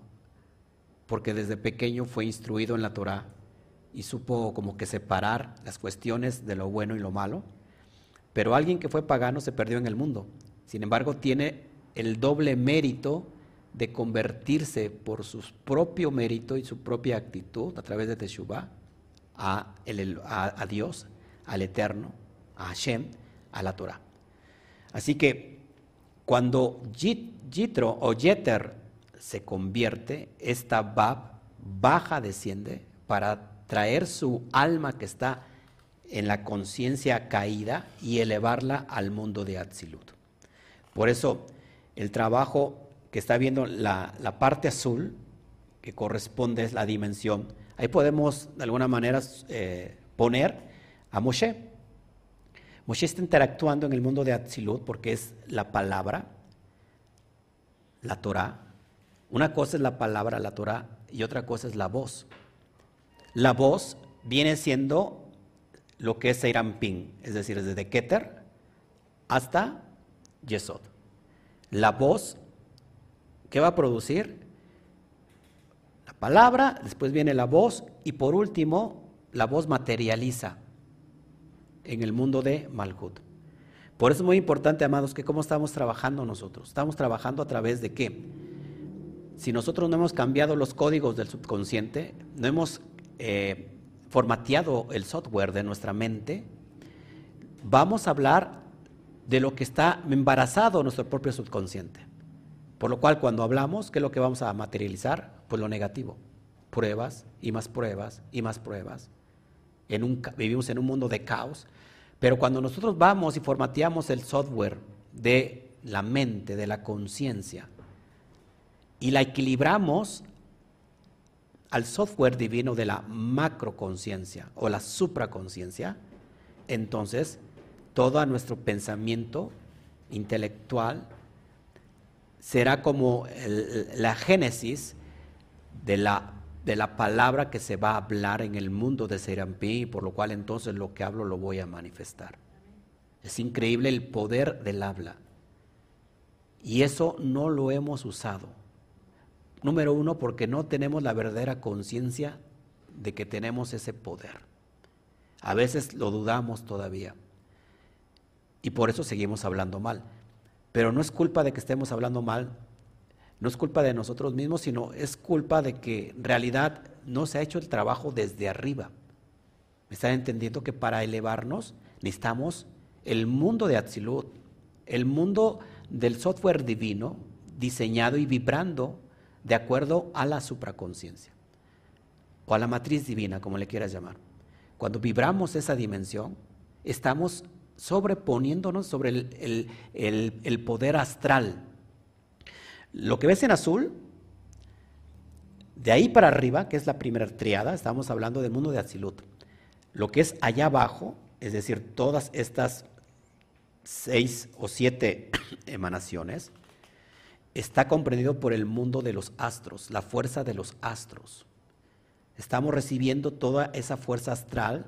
Porque desde pequeño fue instruido en la Torah y supo como que separar las cuestiones de lo bueno y lo malo. Pero alguien que fue pagano se perdió en el mundo. Sin embargo, tiene el doble mérito de convertirse por su propio mérito y su propia actitud a través de Teshuvah a, a, Dios, al Eterno, a Hashem, a la Torah. Así que cuando Jitro o Jeter se convierte, esta Bab baja, desciende para traer su alma que está en la conciencia caída y elevarla al mundo de Atzilut. Por eso el trabajo que está viendo la, parte azul, que corresponde a la dimensión, ahí podemos de alguna manera eh, poner a Moshe. Moshe está interactuando en el mundo de Atzilut porque es la palabra, la Torah. Una cosa es la palabra, la Torah, y otra cosa es la voz. La voz viene siendo lo que es Seirampin, es decir, desde Keter hasta Yesod. La voz, ¿qué va a producir? La palabra, después viene la voz y por último, la voz materializa en el mundo de Malhut. Por eso es muy importante, amados, que cómo estamos trabajando nosotros. Estamos trabajando a través de qué? Si nosotros no hemos cambiado los códigos del subconsciente, no hemos eh, formateado el software de nuestra mente, vamos a hablar de lo que está embarazado nuestro propio subconsciente. Por lo cual cuando hablamos, ¿qué es lo que vamos a materializar? Pues lo negativo. Pruebas y más pruebas y más pruebas. vivimos en un mundo de caos. Pero cuando nosotros vamos y formateamos el software de la mente, de la conciencia, y la equilibramos al software divino de la macroconciencia o la supraconciencia, entonces todo nuestro pensamiento intelectual será como la génesis de la, de la, palabra que se va a hablar en el mundo de Serampí, por lo cual entonces lo que hablo lo voy a manifestar. Es increíble el poder del habla. Y eso no lo hemos usado. Número uno, porque no tenemos la verdadera conciencia de que tenemos ese poder. A veces lo dudamos todavía. Y por eso seguimos hablando mal. Pero no es culpa de que estemos hablando mal, no es culpa de nosotros mismos, sino es culpa de que en realidad no se ha hecho el trabajo desde arriba. ¿Me están entendiendo que para elevarnos necesitamos el mundo de Atzilut, el mundo del software divino diseñado y vibrando de acuerdo a la supraconciencia o a la matriz divina, como le quieras llamar. Cuando vibramos esa dimensión, estamos sobreponiéndonos sobre el, poder astral. Lo que ves en azul, de ahí para arriba, que es la primera triada, estamos hablando del mundo de Azilut. Lo que es allá abajo, es decir, todas estas seis o siete emanaciones, está comprendido por el mundo de los astros, la fuerza de los astros. Estamos recibiendo toda esa fuerza astral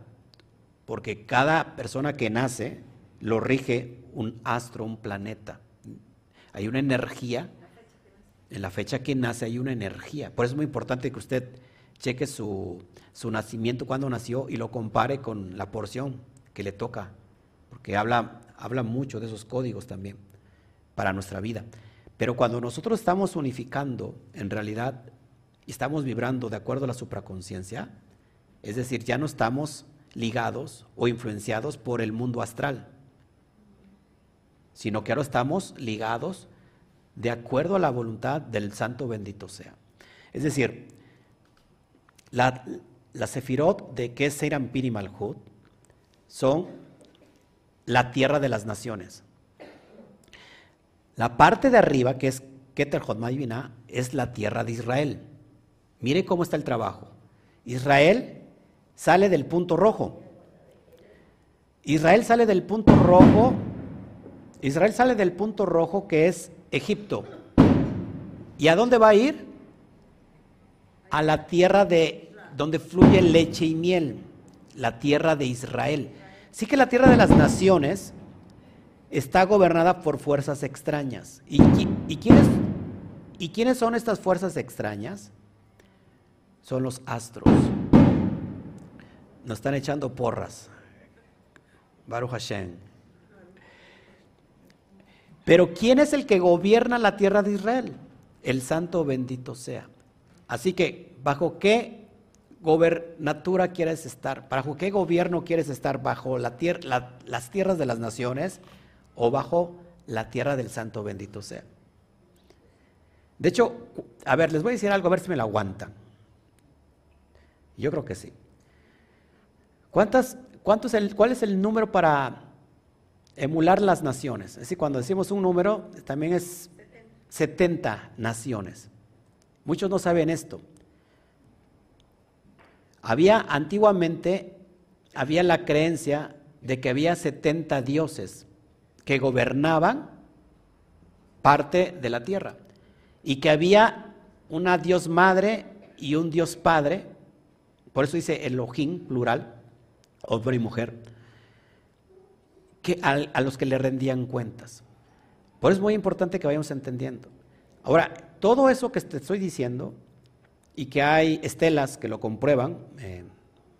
porque cada persona que nace lo rige un astro, un planeta. Hay una energía, en la fecha que nace hay una energía. Por eso es muy importante que usted cheque su, nacimiento, cuando nació, y lo compare con la porción que le toca, porque habla, habla mucho de esos códigos también para nuestra vida. Pero cuando nosotros estamos unificando, en realidad, estamos vibrando de acuerdo a la supraconciencia, es decir, ya no estamos ligados o influenciados por el mundo astral, sino que ahora estamos ligados de acuerdo a la voluntad del Santo bendito sea. Es decir, la, la Sefirot de que es Malhut son la tierra de las naciones. La parte de arriba, que es Keter Mayvina, es la tierra de Israel. Mire cómo está el trabajo. Israel sale del punto rojo. Israel sale del punto rojo. Israel sale del punto rojo que es Egipto. ¿Y a dónde va a ir? A la tierra de donde fluye leche y miel, la tierra de Israel. Sí que la tierra de las naciones está gobernada por fuerzas extrañas. ¿Y, quiénes, ¿Y quiénes son estas fuerzas extrañas? Son los astros. Nos están echando porras. Baruch Hashem. Pero ¿quién es el que gobierna la tierra de Israel? El santo bendito sea. Así que, ¿bajo qué gobernatura quieres estar? ¿Bajo qué gobierno quieres estar? ¿Bajo la las tierras de las naciones o bajo la tierra del santo bendito sea? De hecho, a ver, les voy a decir algo, a ver si me lo aguantan. Yo creo que sí. ¿Cuántas, cuántos el, ¿Cuál es el número para emular las naciones? Es decir, cuando decimos un número, también es 70 naciones. Muchos no saben esto. Había antiguamente, había la creencia de que había 70 dioses que gobernaban parte de la tierra y que había una dios madre y un dios padre, por eso dice Elohim plural, hombre y mujer, que a, los que le rendían cuentas. Por eso es muy importante que vayamos entendiendo. Ahora, todo eso que te estoy diciendo y que hay estelas que lo comprueban eh,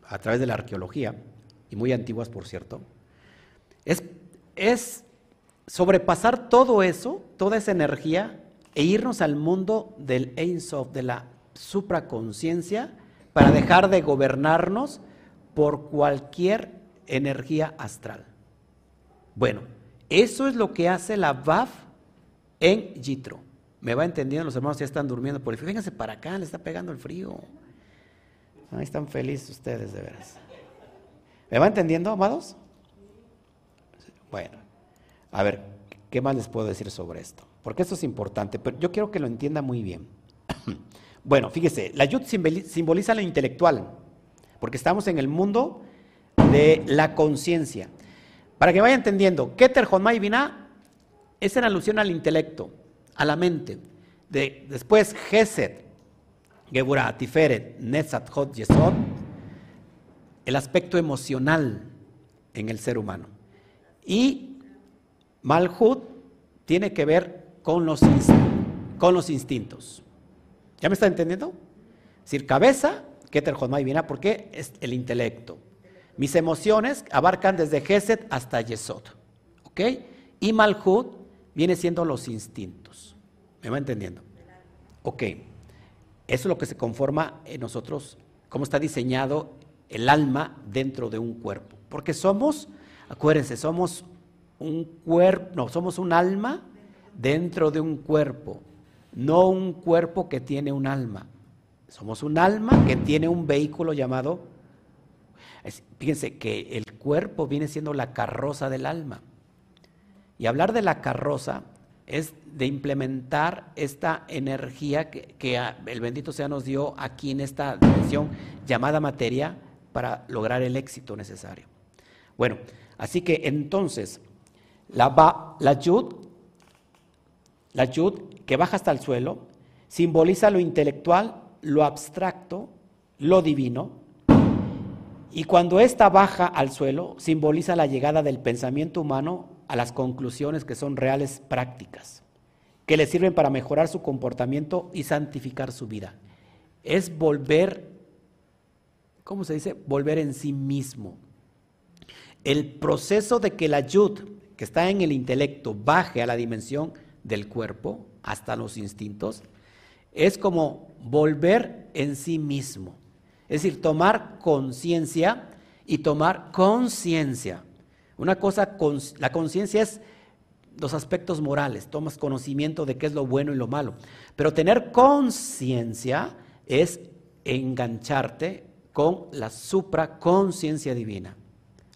a través de la arqueología, y muy antiguas por cierto, es, es sobrepasar todo eso, toda esa energía, e irnos al mundo del Ein Sof, de la supraconciencia, para dejar de gobernarnos por cualquier energía astral. Bueno, eso es lo que hace la VAF en Yitro. Me va entendiendo, los hermanos ya están durmiendo por el frío. Vénganse para acá, le está pegando el frío. Ahí están felices ustedes, de veras. ¿Me va entendiendo, amados? Bueno, a ver, ¿qué más les puedo decir sobre esto? Porque esto es importante, pero yo quiero que lo entienda muy bien. bueno, fíjese, la yud simboliza lo intelectual, porque estamos en el mundo de la conciencia. Para que vaya entendiendo, Keter Honmai Binah es en alusión al intelecto, a la mente. De, después, Geset, Geburah, Tiferet, Netzat, Hot, Yesod, el aspecto emocional en el ser humano. Y Malhut tiene que ver con los, con los instintos. ¿Ya me está entendiendo? Es decir, cabeza, Keter Honmai Binah, porque es el intelecto. Mis emociones abarcan desde Geset hasta Yesod. ¿Ok? Y Malhut viene siendo los instintos. ¿Me va entendiendo? Ok. Eso es lo que se conforma en nosotros, cómo está diseñado el alma dentro de un cuerpo. Porque somos, acuérdense, somos un cuerpo, no, somos un alma dentro de un cuerpo, no un cuerpo que tiene un alma. Somos un alma que tiene un vehículo llamado Fíjense que el cuerpo viene siendo la carroza del alma. Y hablar de la carroza es de implementar esta energía que, el bendito sea nos dio aquí en esta dimensión llamada materia para lograr el éxito necesario. Bueno, así que entonces la, yud, la yud que baja hasta el suelo, simboliza lo intelectual, lo abstracto, lo divino, y cuando ésta baja al suelo, simboliza la llegada del pensamiento humano a las conclusiones que son reales prácticas, que le sirven para mejorar su comportamiento y santificar su vida. Es volver, ¿cómo se dice? Volver en sí mismo. El proceso de que la yud, que está en el intelecto, baje a la dimensión del cuerpo, hasta los instintos, es como volver en sí mismo. Es decir, tomar conciencia y tomar conciencia. Una cosa, la conciencia es los aspectos morales, tomas conocimiento de qué es lo bueno y lo malo. Pero tener conciencia es engancharte con la supraconciencia divina.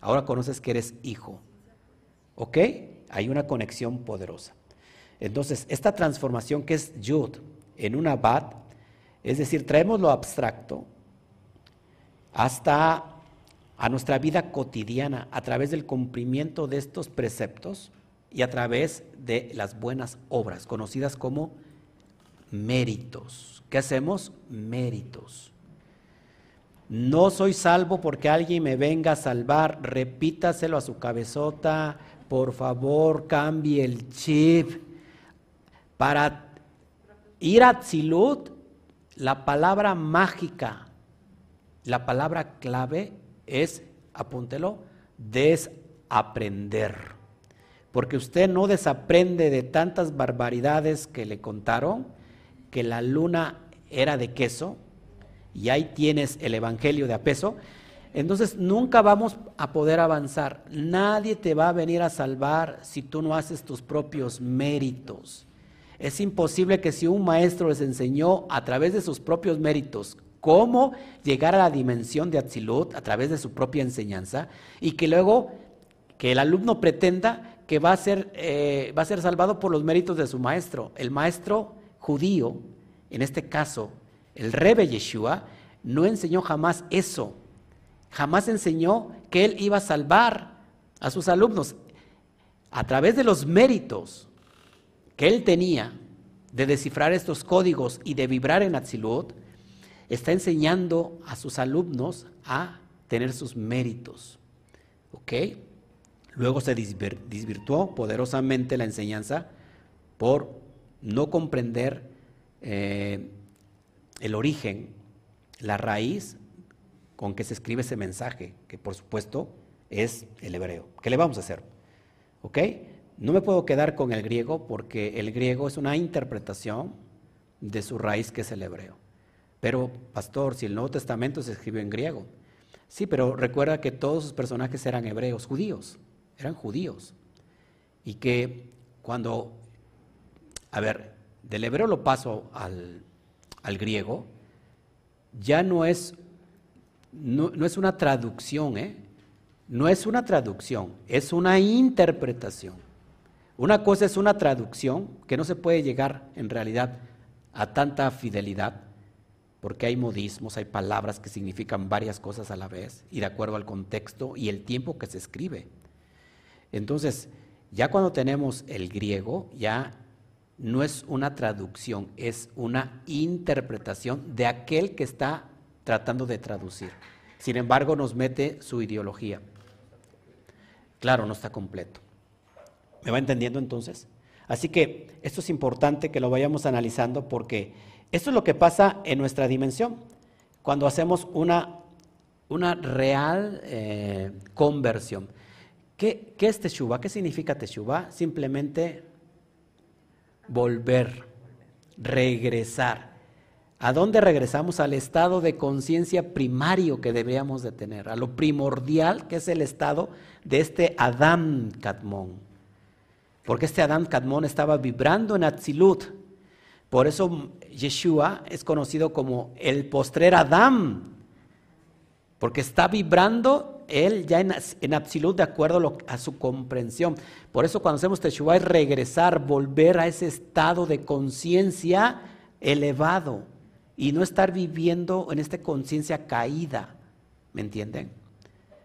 Ahora conoces que eres hijo. ¿Ok? Hay una conexión poderosa. Entonces, esta transformación que es Yud en una Bat, es decir, traemos lo abstracto, hasta a nuestra vida cotidiana a través del cumplimiento de estos preceptos y a través de las buenas obras, conocidas como méritos. ¿Qué hacemos? Méritos. No soy salvo porque alguien me venga a salvar. Repítaselo a su cabezota. Por favor, cambie el chip. Para ir a Tzilut, la palabra mágica la palabra clave es, apúntelo, desaprender. Porque usted no desaprende de tantas barbaridades que le contaron, que la luna era de queso, y ahí tienes el Evangelio de apeso, entonces nunca vamos a poder avanzar. Nadie te va a venir a salvar si tú no haces tus propios méritos. Es imposible que si un maestro les enseñó a través de sus propios méritos cómo llegar a la dimensión de Atzilut a través de su propia enseñanza y que luego que el alumno pretenda que va a ser, eh, va a ser salvado por los méritos de su maestro. El maestro judío, en este caso el Rebe Yeshua, no enseñó jamás eso. Jamás enseñó que él iba a salvar a sus alumnos a través de los méritos que él tenía de descifrar estos códigos y de vibrar en Atzilut, está enseñando a sus alumnos a tener sus méritos. ¿Ok? Luego se desvirtuó poderosamente la enseñanza por no comprender eh, el origen, la raíz con que se escribe ese mensaje, que por supuesto es el hebreo. ¿Qué le vamos a hacer? ¿Ok? No me puedo quedar con el griego porque el griego es una interpretación de su raíz que es el hebreo. Pero, pastor, si el Nuevo Testamento se escribió en griego, sí, pero recuerda que todos sus personajes eran hebreos, judíos, eran judíos. Y que cuando, a ver, del hebreo lo paso al, al griego, ya no es, no, es una traducción, ¿eh? No es una traducción, es una interpretación. Una cosa es una traducción que no se puede llegar en realidad a tanta fidelidad, porque hay modismos, hay palabras que significan varias cosas a la vez y de acuerdo al contexto y el tiempo que se escribe. Entonces, ya cuando tenemos el griego, ya no es una traducción, es una interpretación de aquel que está tratando de traducir. Sin embargo, nos mete su ideología. Claro, no está completo. ¿Me va entendiendo entonces? Así que esto es importante que lo vayamos analizando porque esto es lo que pasa en nuestra dimensión. Cuando hacemos una, una real eh, conversión. ¿Qué, ¿Qué, es Teshuvah? ¿Qué significa Teshuvah? Simplemente volver, regresar. ¿A dónde regresamos? Al estado de conciencia primario que deberíamos de tener, a lo primordial que es el estado de este Adán Kadmon. Porque este Adán Kadmon estaba vibrando en Atzilut. Por eso Yeshua es conocido como el postrer Adán. Porque está vibrando él ya en, en absoluto de acuerdo a, su comprensión. Por eso cuando hacemos Teshuvah es regresar, volver a ese estado de conciencia elevado y no estar viviendo en esta conciencia caída. ¿Me entienden?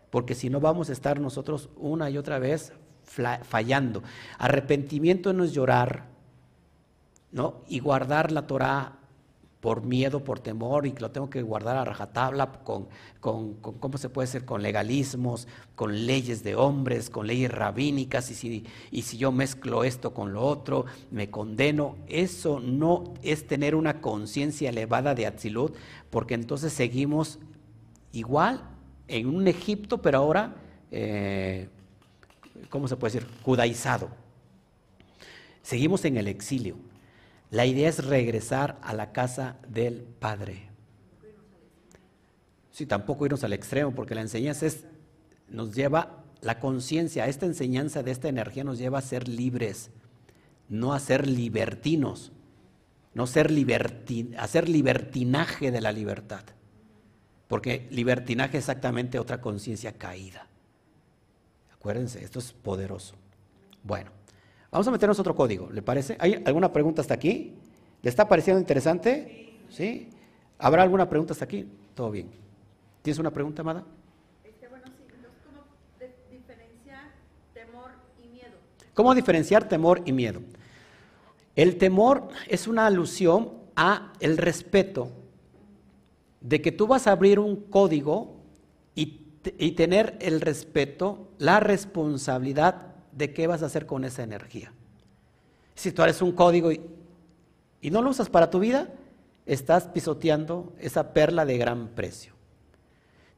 Porque si no vamos a estar nosotros una y otra vez fallando. Arrepentimiento no es llorar, ¿no? Y guardar la Torah por miedo, por temor, y que lo tengo que guardar a rajatabla con, con, ¿cómo se puede ser? Con legalismos, con leyes de hombres, con leyes rabínicas, y si, y si yo mezclo esto con lo otro, me condeno. Eso no es tener una conciencia elevada de Atzilut, porque entonces seguimos igual en un Egipto, pero ahora eh, ¿cómo se puede decir? Judaizado. Seguimos en el exilio. La idea es regresar a la casa del Padre. Sí, tampoco irnos al extremo, porque la enseñanza nos lleva, la conciencia, esta enseñanza de esta energía nos lleva a ser libres, no a ser libertinos, no ser libertin, hacer libertinaje de la libertad. Porque libertinaje es exactamente otra conciencia caída. Acuérdense, esto es poderoso. Bueno, vamos a meternos otro código, ¿le parece? ¿Hay alguna pregunta hasta aquí? ¿Le está pareciendo interesante? ¿Sí? ¿Habrá alguna pregunta hasta aquí? Todo bien. ¿Tienes una pregunta, Amada? Este, bueno, sí. ¿Cómo diferenciar temor y miedo? ¿Cómo diferenciar temor y miedo? El temor es una alusión a el respeto de que tú vas a abrir un código y y tener el respeto, la responsabilidad de qué vas a hacer con esa energía. Si tú eres un código y, no lo usas para tu vida, estás pisoteando esa perla de gran precio.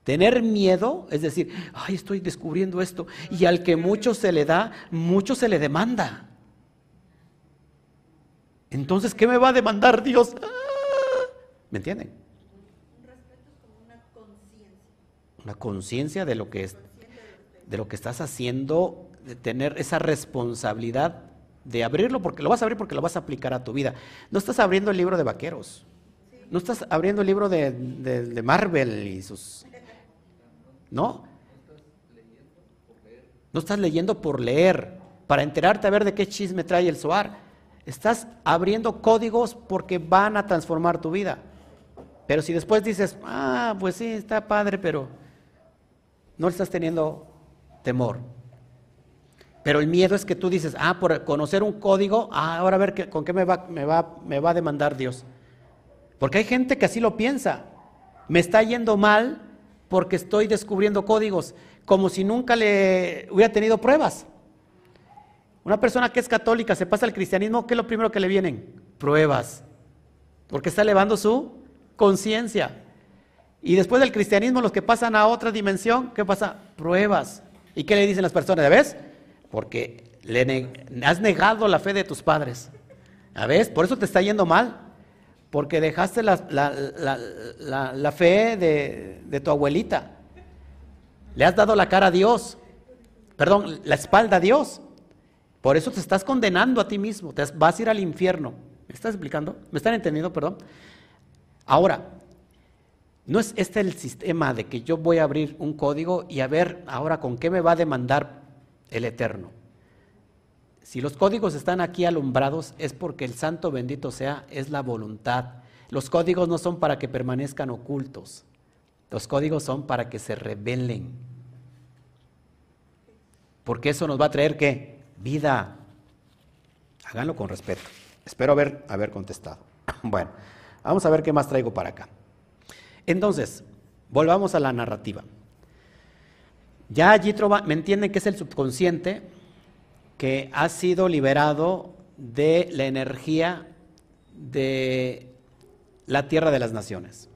Tener miedo, es decir, ay, estoy descubriendo esto, y al que mucho se le da, mucho se le demanda. Entonces, ¿qué me va a demandar Dios? ¡Ah! ¿Me entienden? una conciencia de lo que es, de lo que estás haciendo, de tener esa responsabilidad de abrirlo, porque lo vas a abrir porque lo vas a aplicar a tu vida. No estás abriendo el libro de vaqueros, no estás abriendo el libro de, de Marvel y sus... ¿No? No estás leyendo por leer, para enterarte a ver de qué chisme trae el SOAR. Estás abriendo códigos porque van a transformar tu vida. Pero si después dices, ah, pues sí, está padre, pero no estás teniendo temor. Pero el miedo es que tú dices, ah, por conocer un código, ah, ahora a ver con qué me va, me, va, me va a demandar Dios. Porque hay gente que así lo piensa. Me está yendo mal porque estoy descubriendo códigos, como si nunca le hubiera tenido pruebas. Una persona que es católica se pasa al cristianismo, ¿qué es lo primero que le vienen? Pruebas. Porque está elevando su conciencia. Y después del cristianismo, los que pasan a otra dimensión, ¿qué pasa? Pruebas. ¿Y qué le dicen las personas? ¿Ves? Porque le has negado la fe de tus padres. ¿Ves? Por eso te está yendo mal. Porque dejaste la, fe de, de tu abuelita. Le has dado la cara a Dios. Perdón, la espalda a Dios. Por eso te estás condenando a ti mismo. Te vas a ir al infierno. ¿Me estás explicando? ¿Me están entendiendo? Perdón. Ahora, no es este el sistema de que yo voy a abrir un código y a ver ahora con qué me va a demandar el Eterno. Si los códigos están aquí alumbrados es porque el santo bendito sea, es la voluntad. Los códigos no son para que permanezcan ocultos. Los códigos son para que se revelen. Porque eso nos va a traer qué? Vida. Háganlo con respeto. Espero haber, haber contestado. Bueno, vamos a ver qué más traigo para acá. Entonces, volvamos a la narrativa. Ya Yitro me entienden que es el subconsciente que ha sido liberado de la energía de la tierra de las naciones.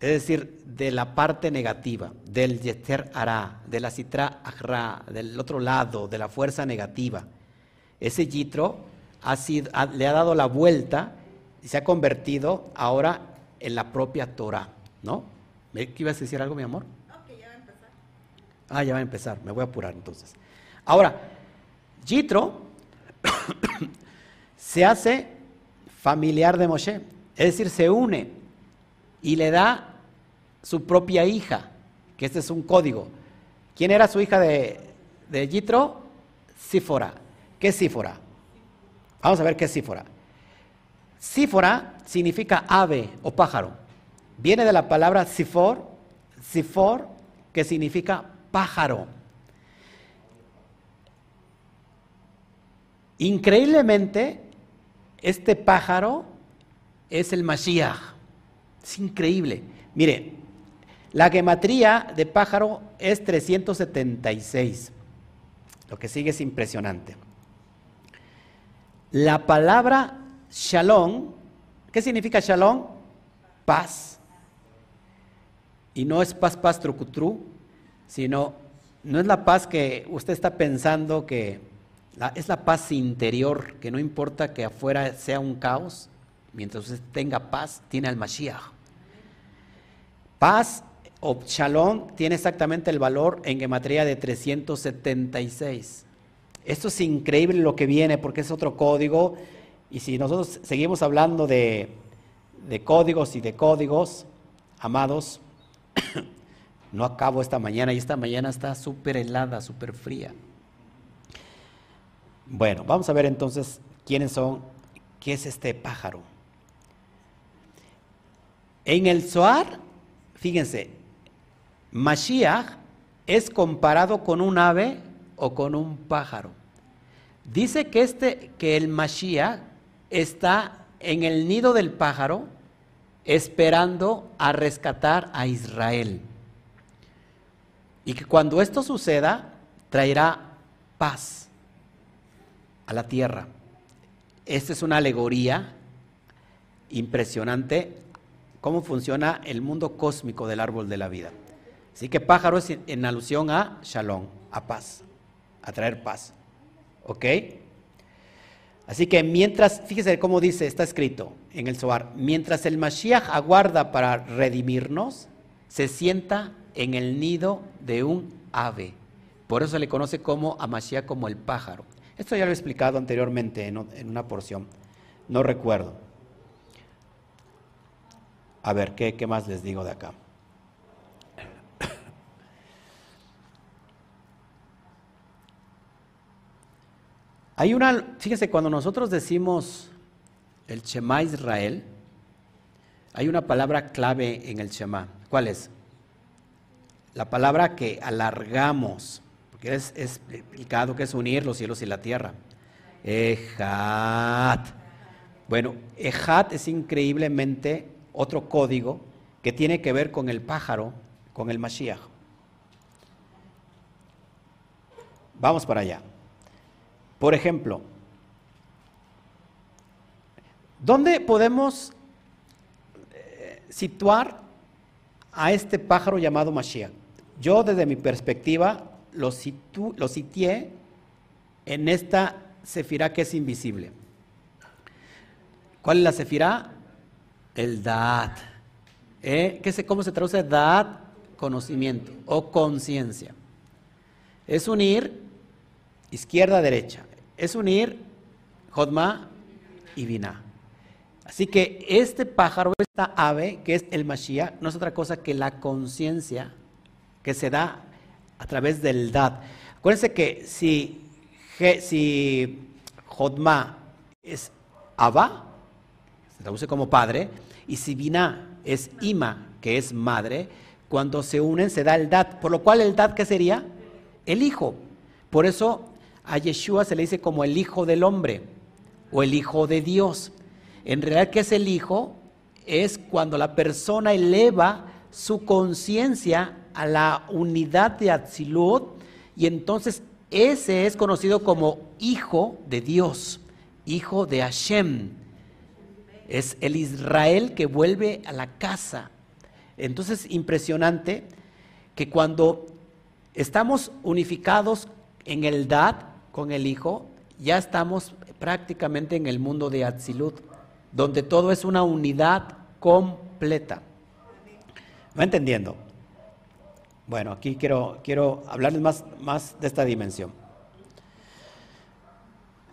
Es decir, de la parte negativa, del Yeter Ara, de la Citra Ahra, del otro lado, de la fuerza negativa. Ese Yitro le ha dado la vuelta y se ha convertido ahora en la propia Torah. ¿No? ¿Qué ibas a decir algo, mi amor? Ok, ya va a empezar. Ah, ya va a empezar, me voy a apurar entonces. Ahora, Jitro se hace familiar de Moshe, es decir, se une y le da su propia hija, que este es un código. ¿Quién era su hija de, de Jitro? Sífora. ¿Qué es Sífora? Vamos a ver qué es Sífora. Sífora significa ave o pájaro. Viene de la palabra sifor, sifor, que significa pájaro. Increíblemente, este pájaro es el Mashiach. Es increíble. Mire, la gematría de pájaro es 376. Lo que sigue es impresionante. La palabra shalom, ¿qué significa shalom? Paz. Y no es paz, paz, trucutru, sino no es la paz que usted está pensando que es la paz interior, que no importa que afuera sea un caos, mientras usted tenga paz, tiene al Mashiach. Paz o tiene exactamente el valor en gematría de 376. Esto es increíble lo que viene porque es otro código. Y si nosotros seguimos hablando de, de códigos y de códigos, amados, no acabo esta mañana y esta mañana está súper helada, súper fría. Bueno, vamos a ver entonces quiénes son, qué es este pájaro. En el Zohar, fíjense, Mashiach es comparado con un ave o con un pájaro. Dice que, este, que el Mashiach está en el nido del pájaro esperando a rescatar a Israel. Y que cuando esto suceda, traerá paz a la tierra. Esta es una alegoría impresionante cómo funciona el mundo cósmico del árbol de la vida. Así que pájaro es en alusión a shalom, a paz, a traer paz. ¿Ok? Así que mientras, fíjese cómo dice, está escrito en el Zohar, mientras el Mashiach aguarda para redimirnos, se sienta en el nido de un ave. Por eso se le conoce como a Mashiach como el pájaro. Esto ya lo he explicado anteriormente en, una porción, no recuerdo. A ver, ¿qué, qué más les digo de acá? Hay una, fíjese, cuando nosotros decimos el Shema Israel, hay una palabra clave en el Shema. ¿Cuál es? La palabra que alargamos, porque es, explicado que es unir los cielos y la tierra. Ejat. Bueno, Ejat es increíblemente otro código que tiene que ver con el pájaro, con el Mashiach. Vamos para allá. Por ejemplo, ¿dónde podemos eh, situar a este pájaro llamado Mashiach? Yo desde mi perspectiva lo, situ, lo sitié en esta sefirá que es invisible. ¿Cuál es la sefirá? El Da'at. ¿Eh? ¿Qué se, ¿Cómo se traduce Da'at? Conocimiento o conciencia. Es unir izquierda-derecha. Es unir Jodma y Binah. Así que este pájaro, esta ave, que es el Mashiach, no es otra cosa que la conciencia que se da a través del Dad. Acuérdense que si, si Jodma es Abba, se traduce como padre, y si Binah es Ima, que es madre, cuando se unen se da el Dad. Por lo cual el Dad, ¿qué sería? El hijo. Por eso a Yeshua se le dice como el hijo del hombre o el hijo de Dios. En realidad, ¿qué es el hijo? Es cuando la persona eleva su conciencia a la unidad de Atzilut y entonces ese es conocido como hijo de Dios, hijo de Hashem. Es el Israel que vuelve a la casa. Entonces, impresionante que cuando estamos unificados en el Dad con el Hijo, ya estamos prácticamente en el mundo de Atzilut, donde todo es una unidad completa. ¿Va entendiendo? Bueno, aquí quiero, quiero hablarles más, más de esta dimensión.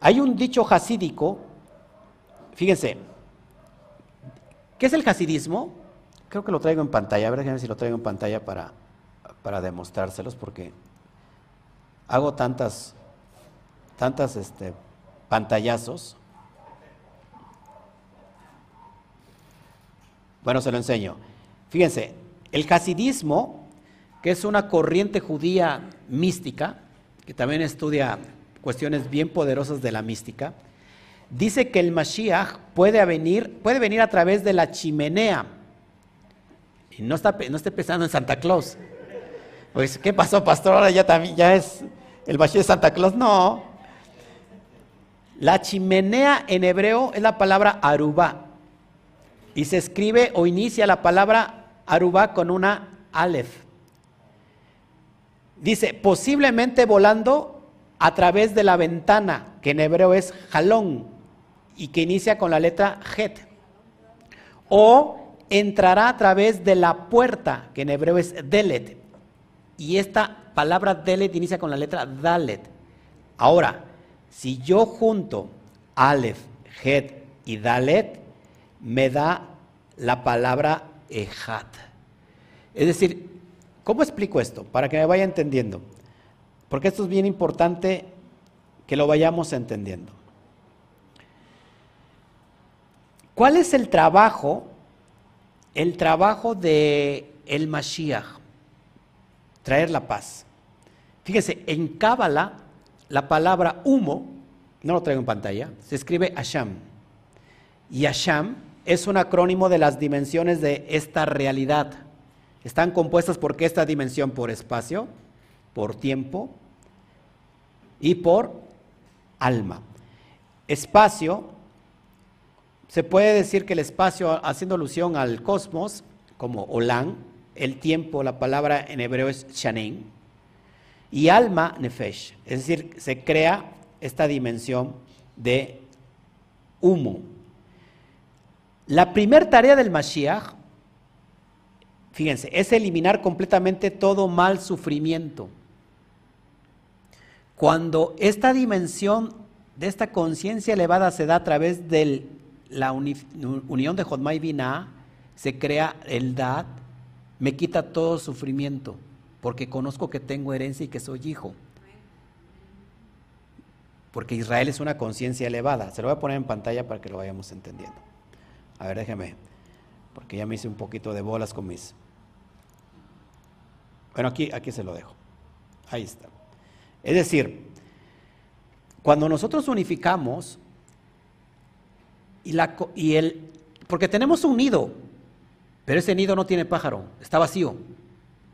Hay un dicho hasídico, fíjense, ¿qué es el hasidismo? Creo que lo traigo en pantalla, a ver si lo traigo en pantalla para, para demostrárselos, porque hago tantas, tantas este, pantallazos. Bueno, se lo enseño. Fíjense, el hasidismo que es una corriente judía mística, que también estudia cuestiones bien poderosas de la mística, dice que el Mashiach puede venir, puede venir a través de la chimenea. Y no, está, no esté pensando en Santa Claus. Pues, ¿qué pasó, pastor? Ahora ya también ya es el Mashiach de Santa Claus. No. La chimenea en hebreo es la palabra arubá. Y se escribe o inicia la palabra arubá con una aleph. Dice, posiblemente volando a través de la ventana, que en hebreo es jalón, y que inicia con la letra het. O entrará a través de la puerta, que en hebreo es delet. Y esta palabra delet inicia con la letra dalet. Ahora, si yo junto alef, het y dalet, me da la palabra ejat. Es decir, ¿Cómo explico esto? Para que me vaya entendiendo. Porque esto es bien importante que lo vayamos entendiendo. ¿Cuál es el trabajo? El trabajo de el Mashiach, traer la paz. Fíjese, en Cábala la palabra humo, no lo traigo en pantalla, se escribe Asham. Y Asham es un acrónimo de las dimensiones de esta realidad. Están compuestas por qué esta dimensión? Por espacio, por tiempo y por alma. Espacio, se puede decir que el espacio, haciendo alusión al cosmos, como Olam, el tiempo, la palabra en hebreo es Shanen, y alma, Nefesh, es decir, se crea esta dimensión de humo. La primera tarea del Mashiach Fíjense, es eliminar completamente todo mal sufrimiento. Cuando esta dimensión de esta conciencia elevada se da a través de la unión de Jodma y Binah, se crea el Dad, me quita todo sufrimiento, porque conozco que tengo herencia y que soy hijo. Porque Israel es una conciencia elevada. Se lo voy a poner en pantalla para que lo vayamos entendiendo. A ver, déjeme, porque ya me hice un poquito de bolas con mis bueno, aquí, aquí se lo dejo. Ahí está. Es decir, cuando nosotros unificamos y, la, y el, porque tenemos un nido, pero ese nido no tiene pájaro, está vacío,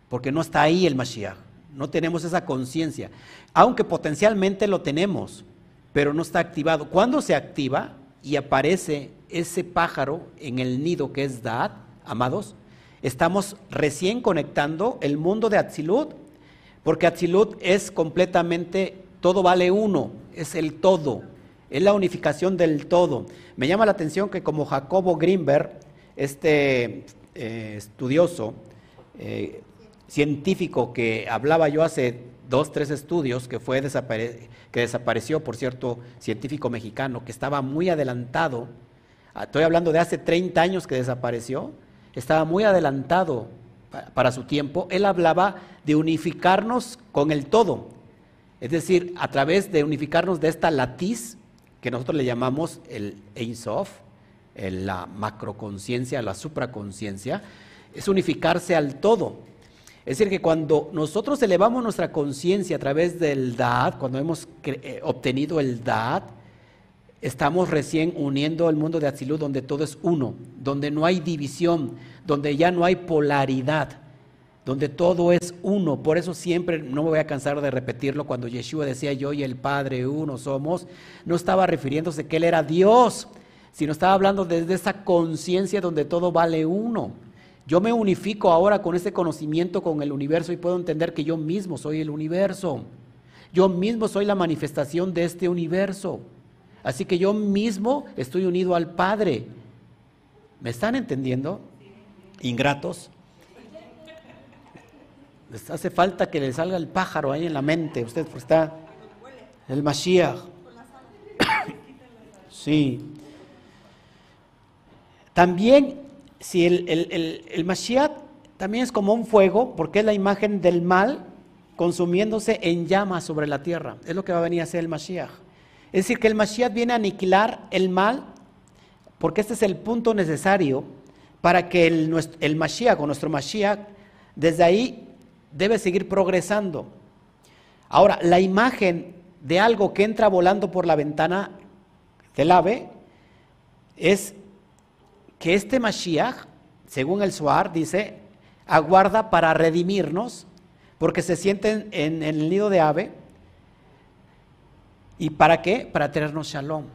porque no está ahí el Mashiach, no tenemos esa conciencia, aunque potencialmente lo tenemos, pero no está activado. Cuando se activa y aparece ese pájaro en el nido que es Dad, amados, estamos recién conectando el mundo de Atzilut, porque Atzilut es completamente, todo vale uno, es el todo, es la unificación del todo. Me llama la atención que como Jacobo Greenberg, este eh, estudioso, eh, científico que hablaba yo hace dos, tres estudios, que, fue que desapareció, por cierto, científico mexicano, que estaba muy adelantado, estoy hablando de hace 30 años que desapareció, estaba muy adelantado para su tiempo, él hablaba de unificarnos con el todo, es decir, a través de unificarnos de esta latiz que nosotros le llamamos el Ein Sof, la macroconciencia, la supraconciencia, es unificarse al todo. Es decir, que cuando nosotros elevamos nuestra conciencia a través del Dad, cuando hemos eh, obtenido el Dad, estamos recién uniendo el mundo de Atzilut donde todo es uno, donde no hay división, donde ya no hay polaridad, donde todo es uno. Por eso siempre, no me voy a cansar de repetirlo, cuando Yeshua decía yo y el Padre uno somos, no estaba refiriéndose que Él era Dios, sino estaba hablando desde esa conciencia donde todo vale uno. Yo me unifico ahora con ese conocimiento con el universo y puedo entender que yo mismo soy el universo. Yo mismo soy la manifestación de este universo. Así que yo mismo estoy unido al Padre. ¿Me están entendiendo? Ingratos. Les hace falta que le salga el pájaro ahí en la mente. Usted está el Mashiach. Sí. También si el, el, el, Mashiach también es como un fuego, porque es la imagen del mal consumiéndose en llamas sobre la tierra. Es lo que va a venir a ser el Mashiach. Es decir, que el Mashiach viene a aniquilar el mal, porque este es el punto necesario para que el, el Mashiach o nuestro Mashiach, desde ahí debe seguir progresando. Ahora, la imagen de algo que entra volando por la ventana del ave es que este Mashiach, según el Suar, dice, aguarda para redimirnos, porque se sienten en, el nido de ave. ¿Y para qué? Para tenernos shalom.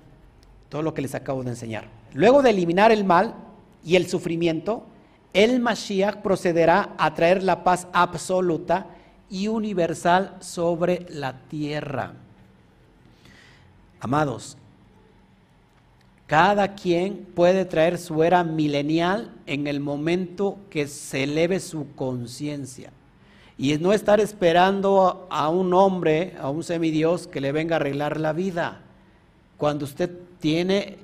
Todo lo que les acabo de enseñar. Luego de eliminar el mal y el sufrimiento, el Mashiach procederá a traer la paz absoluta y universal sobre la tierra. Amados, cada quien puede traer su era milenial en el momento que se eleve su conciencia. Y no estar esperando a un hombre, a un semidios que le venga a arreglar la vida. Cuando usted tiene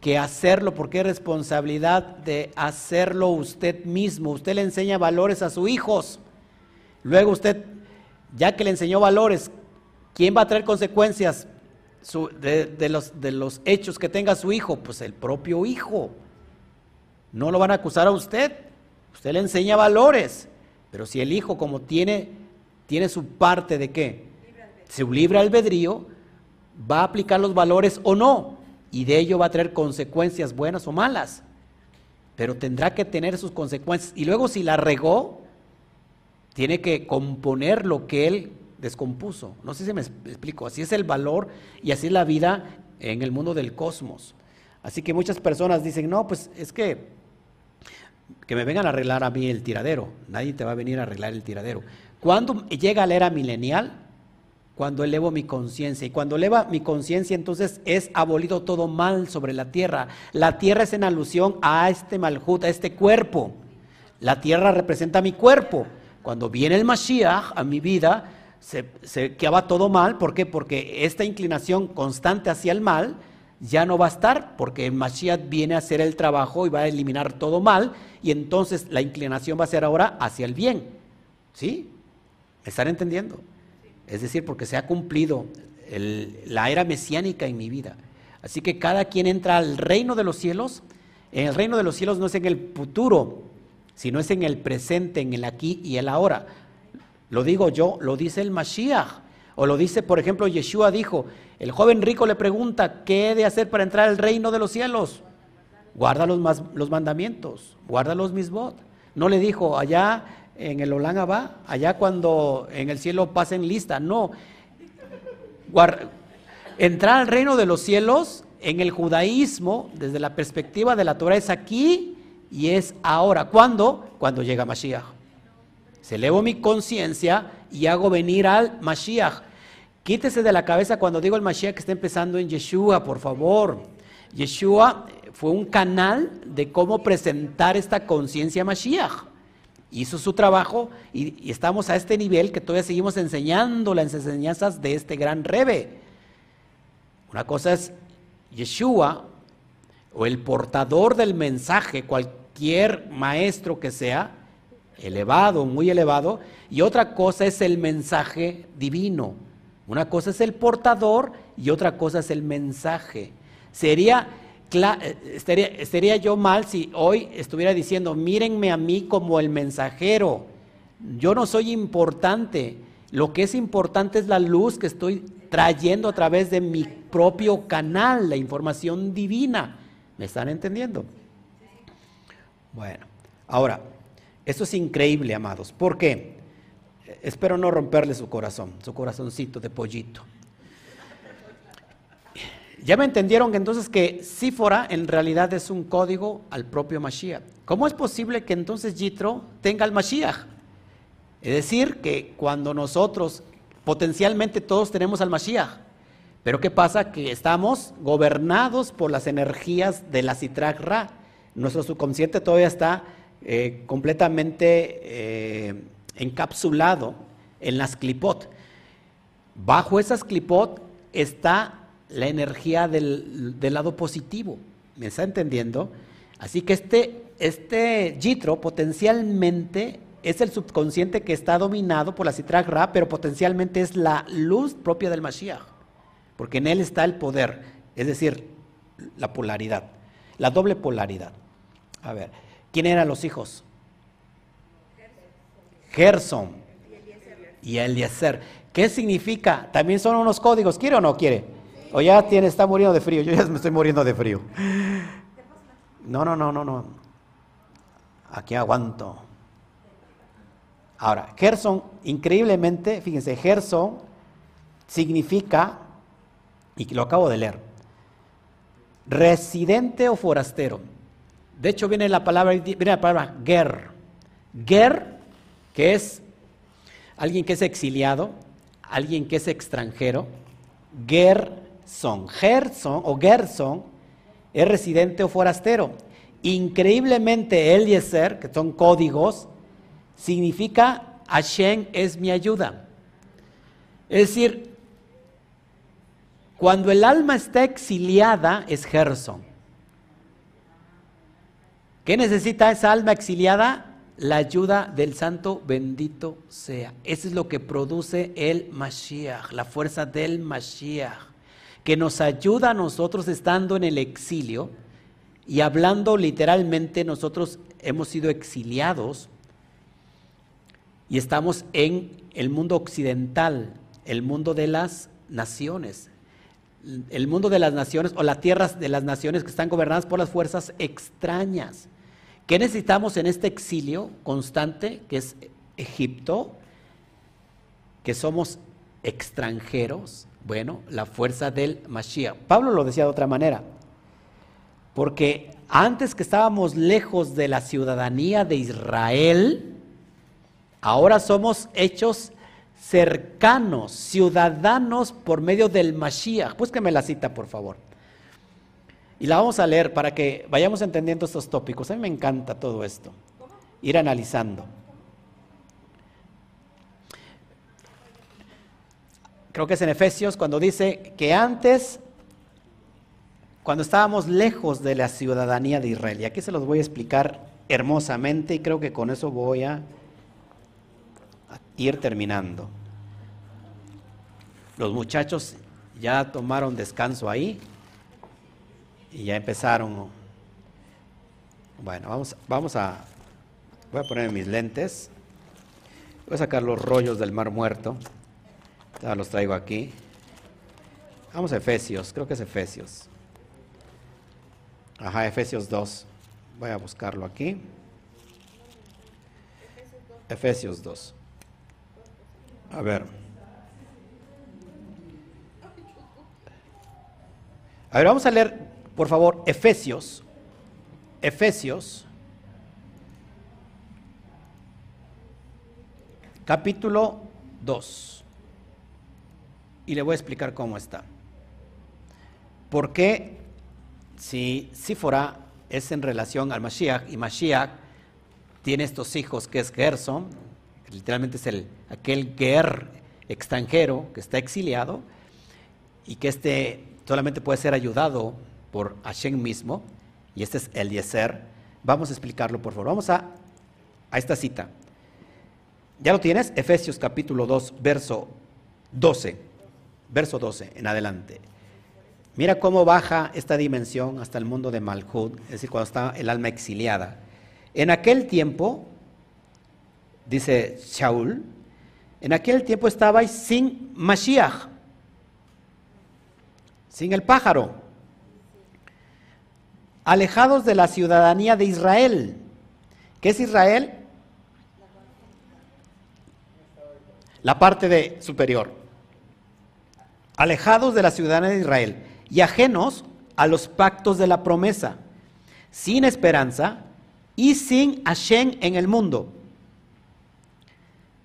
que hacerlo, porque es responsabilidad de hacerlo usted mismo. Usted le enseña valores a sus hijos. Luego usted, ya que le enseñó valores, ¿quién va a traer consecuencias? de, los, de los hechos que tenga su hijo? Pues el propio hijo. No lo van a acusar a usted. Usted le enseña valores. Pero si el hijo, como tiene, tiene su parte de qué? Su libre albedrío, va a aplicar los valores o no. Y de ello va a tener consecuencias buenas o malas. Pero tendrá que tener sus consecuencias. Y luego si la regó, tiene que componer lo que él descompuso. No sé si me explico. Así es el valor y así es la vida en el mundo del cosmos. Así que muchas personas dicen, no, pues es que que me vengan a arreglar a mí el tiradero. Nadie te va a venir a arreglar el tiradero. Cuando llega la era milenial, cuando elevo mi conciencia. Y cuando eleva mi conciencia, entonces es abolido todo mal sobre la tierra. La tierra es en alusión a este malhut, a este cuerpo. La tierra representa mi cuerpo. Cuando viene el Mashiach a mi vida, se, se todo mal. ¿Por qué? Porque esta inclinación constante hacia el mal ya no va a estar, porque el Mashiach viene a hacer el trabajo y va a eliminar todo mal, y entonces la inclinación va a ser ahora hacia el bien. ¿Sí? ¿Me están entendiendo? Es decir, porque se ha cumplido la era mesiánica en mi vida. Así que cada quien entra al reino de los cielos. En el reino de los cielos no es en el futuro, sino es en el presente, en el aquí y el ahora. Lo digo yo, lo dice el Mashiach. O lo dice, por ejemplo, Yeshua dijo, el joven rico le pregunta, ¿qué he de hacer para entrar al reino de los cielos? Guarda los, los mandamientos, guarda los misbot. No le dijo, allá en el Olán allá cuando en el cielo pasen lista, no. Entrar al reino de los cielos en el judaísmo, desde la perspectiva de la Torah, es aquí y es ahora. ¿Cuándo? Cuando llega Mashiach. Se elevo mi conciencia y hago venir al Mashiach. Quítese de la cabeza cuando digo el Mashiach que está empezando en Yeshua, por favor. Yeshua fue un canal de cómo presentar esta conciencia Mashiach. Hizo su trabajo y, estamos a este nivel que todavía seguimos enseñando las enseñanzas de este gran Rebe. Una cosa es Yeshua o el portador del mensaje, cualquier maestro que sea, elevado, muy elevado, y otra cosa es el mensaje divino. Una cosa es el portador y otra cosa es el mensaje. Sería, estaría, estaría yo mal si hoy estuviera diciendo, mírenme a mí como el mensajero. Yo no soy importante. Lo que es importante es la luz que estoy trayendo a través de mi propio canal, la información divina. ¿Me están entendiendo? Bueno, ahora, esto es increíble, amados. ¿Por qué? Espero no romperle su corazón, su corazoncito de pollito. Ya me entendieron entonces que Sífora en realidad es un código al propio Mashiach. ¿Cómo es posible que entonces Yitro tenga el Mashiach? Es decir, que cuando nosotros potencialmente todos tenemos al Mashiach, pero ¿qué pasa? Que estamos gobernados por las energías de la Citrak Ra. Nuestro subconsciente todavía está eh, completamente eh, encapsulado en las clipot. Bajo esas clipot está la energía del, lado positivo. ¿Me está entendiendo? Así que este, este Jitro potencialmente es el subconsciente que está dominado por la Citrak Ra, pero potencialmente es la luz propia del Mashiach, porque en él está el poder, es decir, la polaridad, la doble polaridad. A ver, ¿quién eran los hijos? Gerson y Eliezer. ¿Qué significa? También son unos códigos, ¿quiere o no quiere? O ya tiene, está muriendo de frío, yo ya me estoy muriendo de frío. No, no, no, no, no. Aquí aguanto. Ahora, Gerson, increíblemente, fíjense, Gerson significa, y lo acabo de leer, residente o forastero. De hecho, viene la palabra, viene la palabra ger. Ger, que es alguien que es exiliado, alguien que es extranjero. Gerson. Gerson o Gerson es residente o forastero. Increíblemente, Eliezer, que son códigos, significa Hashem es mi ayuda. Es decir, cuando el alma está exiliada es Gerson. ¿Qué necesita esa alma exiliada? La ayuda del santo bendito sea. Eso es lo que produce el Mashiach, la fuerza del Mashiach, que nos ayuda a nosotros estando en el exilio y hablando literalmente, nosotros hemos sido exiliados y estamos en el mundo occidental, el mundo de las naciones. El mundo de las naciones o las tierras de las naciones que están gobernadas por las fuerzas extrañas. ¿Qué necesitamos en este exilio constante que es Egipto? Que somos extranjeros. Bueno, la fuerza del Mashiach. Pablo lo decía de otra manera. Porque antes que estábamos lejos de la ciudadanía de Israel, Ahora somos hechos cercanos, ciudadanos por medio del Mashiach. Búsqueme la cita, por favor. Y la vamos a leer para que vayamos entendiendo estos tópicos. A mí me encanta todo esto. Ir analizando. Creo que es en Efesios cuando dice que antes, cuando estábamos lejos de la ciudadanía de Israel, y aquí se los voy a explicar hermosamente y creo que con eso voy a ir terminando. Los muchachos ya tomaron descanso ahí y ya empezaron. Bueno, vamos, vamos a. Voy a poner mis lentes. Voy a sacar los rollos del mar muerto. Ya los traigo aquí. Vamos a Efesios, creo que es Efesios. Ajá, Efesios 2. Voy a buscarlo aquí. Efesios 2. A ver. A ver, vamos a leer, por favor, Efesios. Efesios. Capítulo 2. Y le voy a explicar cómo está. ¿Por qué si Sífora es en relación al Mashiach y Mashiach tiene estos hijos que es Gerson, literalmente es el, aquel Ger extranjero que está exiliado y que este solamente puede ser ayudado por Hashem mismo, y este es Eliezer. Vamos a explicarlo, por favor. Vamos a, a esta cita. ¿Ya lo tienes? Efesios capítulo 2, verso 12. Verso 12 en adelante. Mira cómo baja esta dimensión hasta el mundo de Malhud, es decir, cuando está el alma exiliada. En aquel tiempo, dice Shaul, en aquel tiempo estabais sin Mashiach, sin el pájaro, alejados de la ciudadanía de Israel. ¿Qué es Israel? La parte de superior. Alejados de la ciudadanía de Israel y ajenos a los pactos de la promesa, sin esperanza y sin Hashem en el mundo.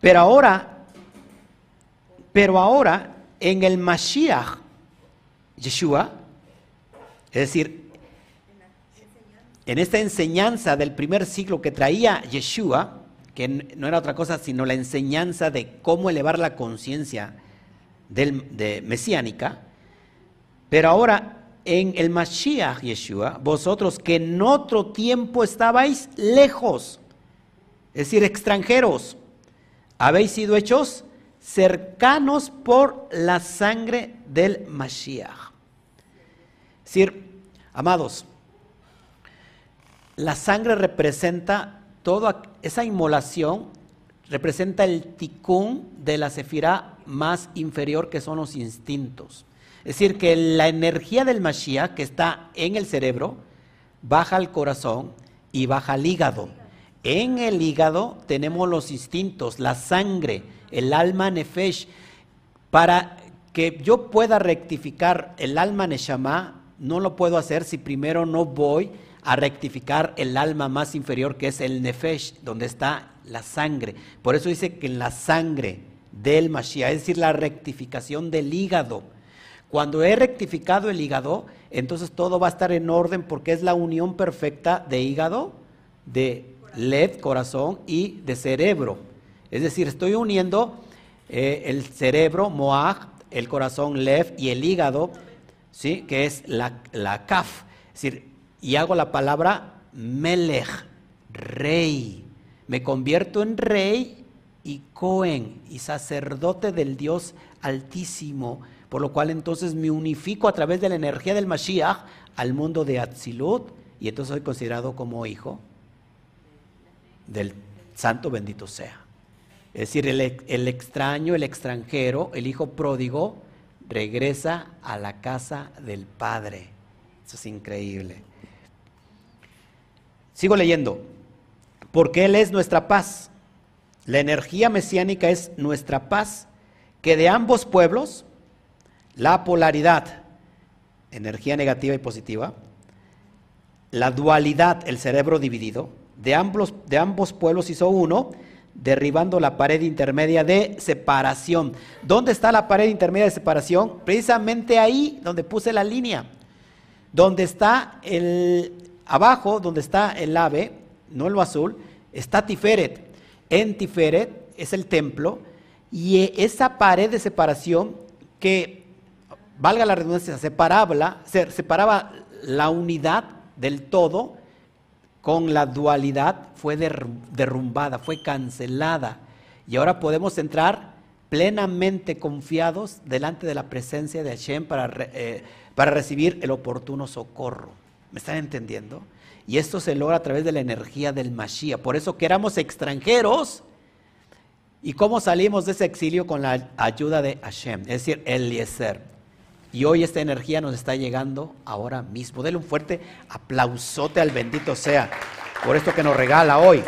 Pero ahora, pero ahora en el Mashiach, Yeshua, es decir, en esta enseñanza del primer siglo que traía Yeshua, que no era otra cosa sino la enseñanza de cómo elevar la conciencia de mesiánica, pero ahora en el Mashiach Yeshua, vosotros que en otro tiempo estabais lejos, es decir, extranjeros, habéis sido hechos cercanos por la sangre del Mashiach. Es decir, amados, la sangre representa toda esa inmolación, representa el ticún de la sefirá más inferior que son los instintos. Es decir, que la energía del Mashiach que está en el cerebro baja al corazón y baja al hígado. En el hígado tenemos los instintos, la sangre, el alma nefesh. Para que yo pueda rectificar el alma neshama, no lo puedo hacer si primero no voy a rectificar el alma más inferior que es el nefesh, donde está la sangre. Por eso dice que en la sangre del Mashiach, es decir, la rectificación del hígado cuando he rectificado el hígado, entonces todo va a estar en orden porque es la unión perfecta de hígado, de led, corazón y de cerebro. Es decir, estoy uniendo eh, el cerebro, moaj, el corazón, lev y el hígado, ¿sí? que es la, la kaf. Es decir, y hago la palabra melech, rey. Me convierto en rey y cohen y sacerdote del Dios altísimo por lo cual entonces me unifico a través de la energía del Mashiach al mundo de Atzilut y entonces soy considerado como hijo del santo bendito sea. Es decir, el, el, extraño, el extranjero, el hijo pródigo, regresa a la casa del Padre. Eso es increíble. Sigo leyendo. Porque Él es nuestra paz. La energía mesiánica es nuestra paz, que de ambos pueblos, la polaridad, energía negativa y positiva, la dualidad, el cerebro dividido, de ambos, de ambos pueblos hizo uno, derribando la pared intermedia de separación. ¿Dónde está la pared intermedia de separación? Precisamente ahí donde puse la línea, donde está el, abajo, donde está el ave, no lo azul, está Tiferet. En Tiferet es el templo y esa pared de separación que valga la redundancia, separaba, separaba la unidad del todo con la dualidad, fue derrumbada, fue cancelada. Y ahora podemos entrar plenamente confiados delante de la presencia de Hashem para, eh, para recibir el oportuno socorro. ¿Me están entendiendo? Y esto se logra a través de la energía del Mashiach. Por eso que éramos extranjeros. ¿Y cómo salimos de ese exilio? Con la ayuda de Hashem, es decir, Eliezer. Y hoy esta energía nos está llegando ahora mismo. Dele un fuerte aplausote al bendito sea por esto que nos regala hoy.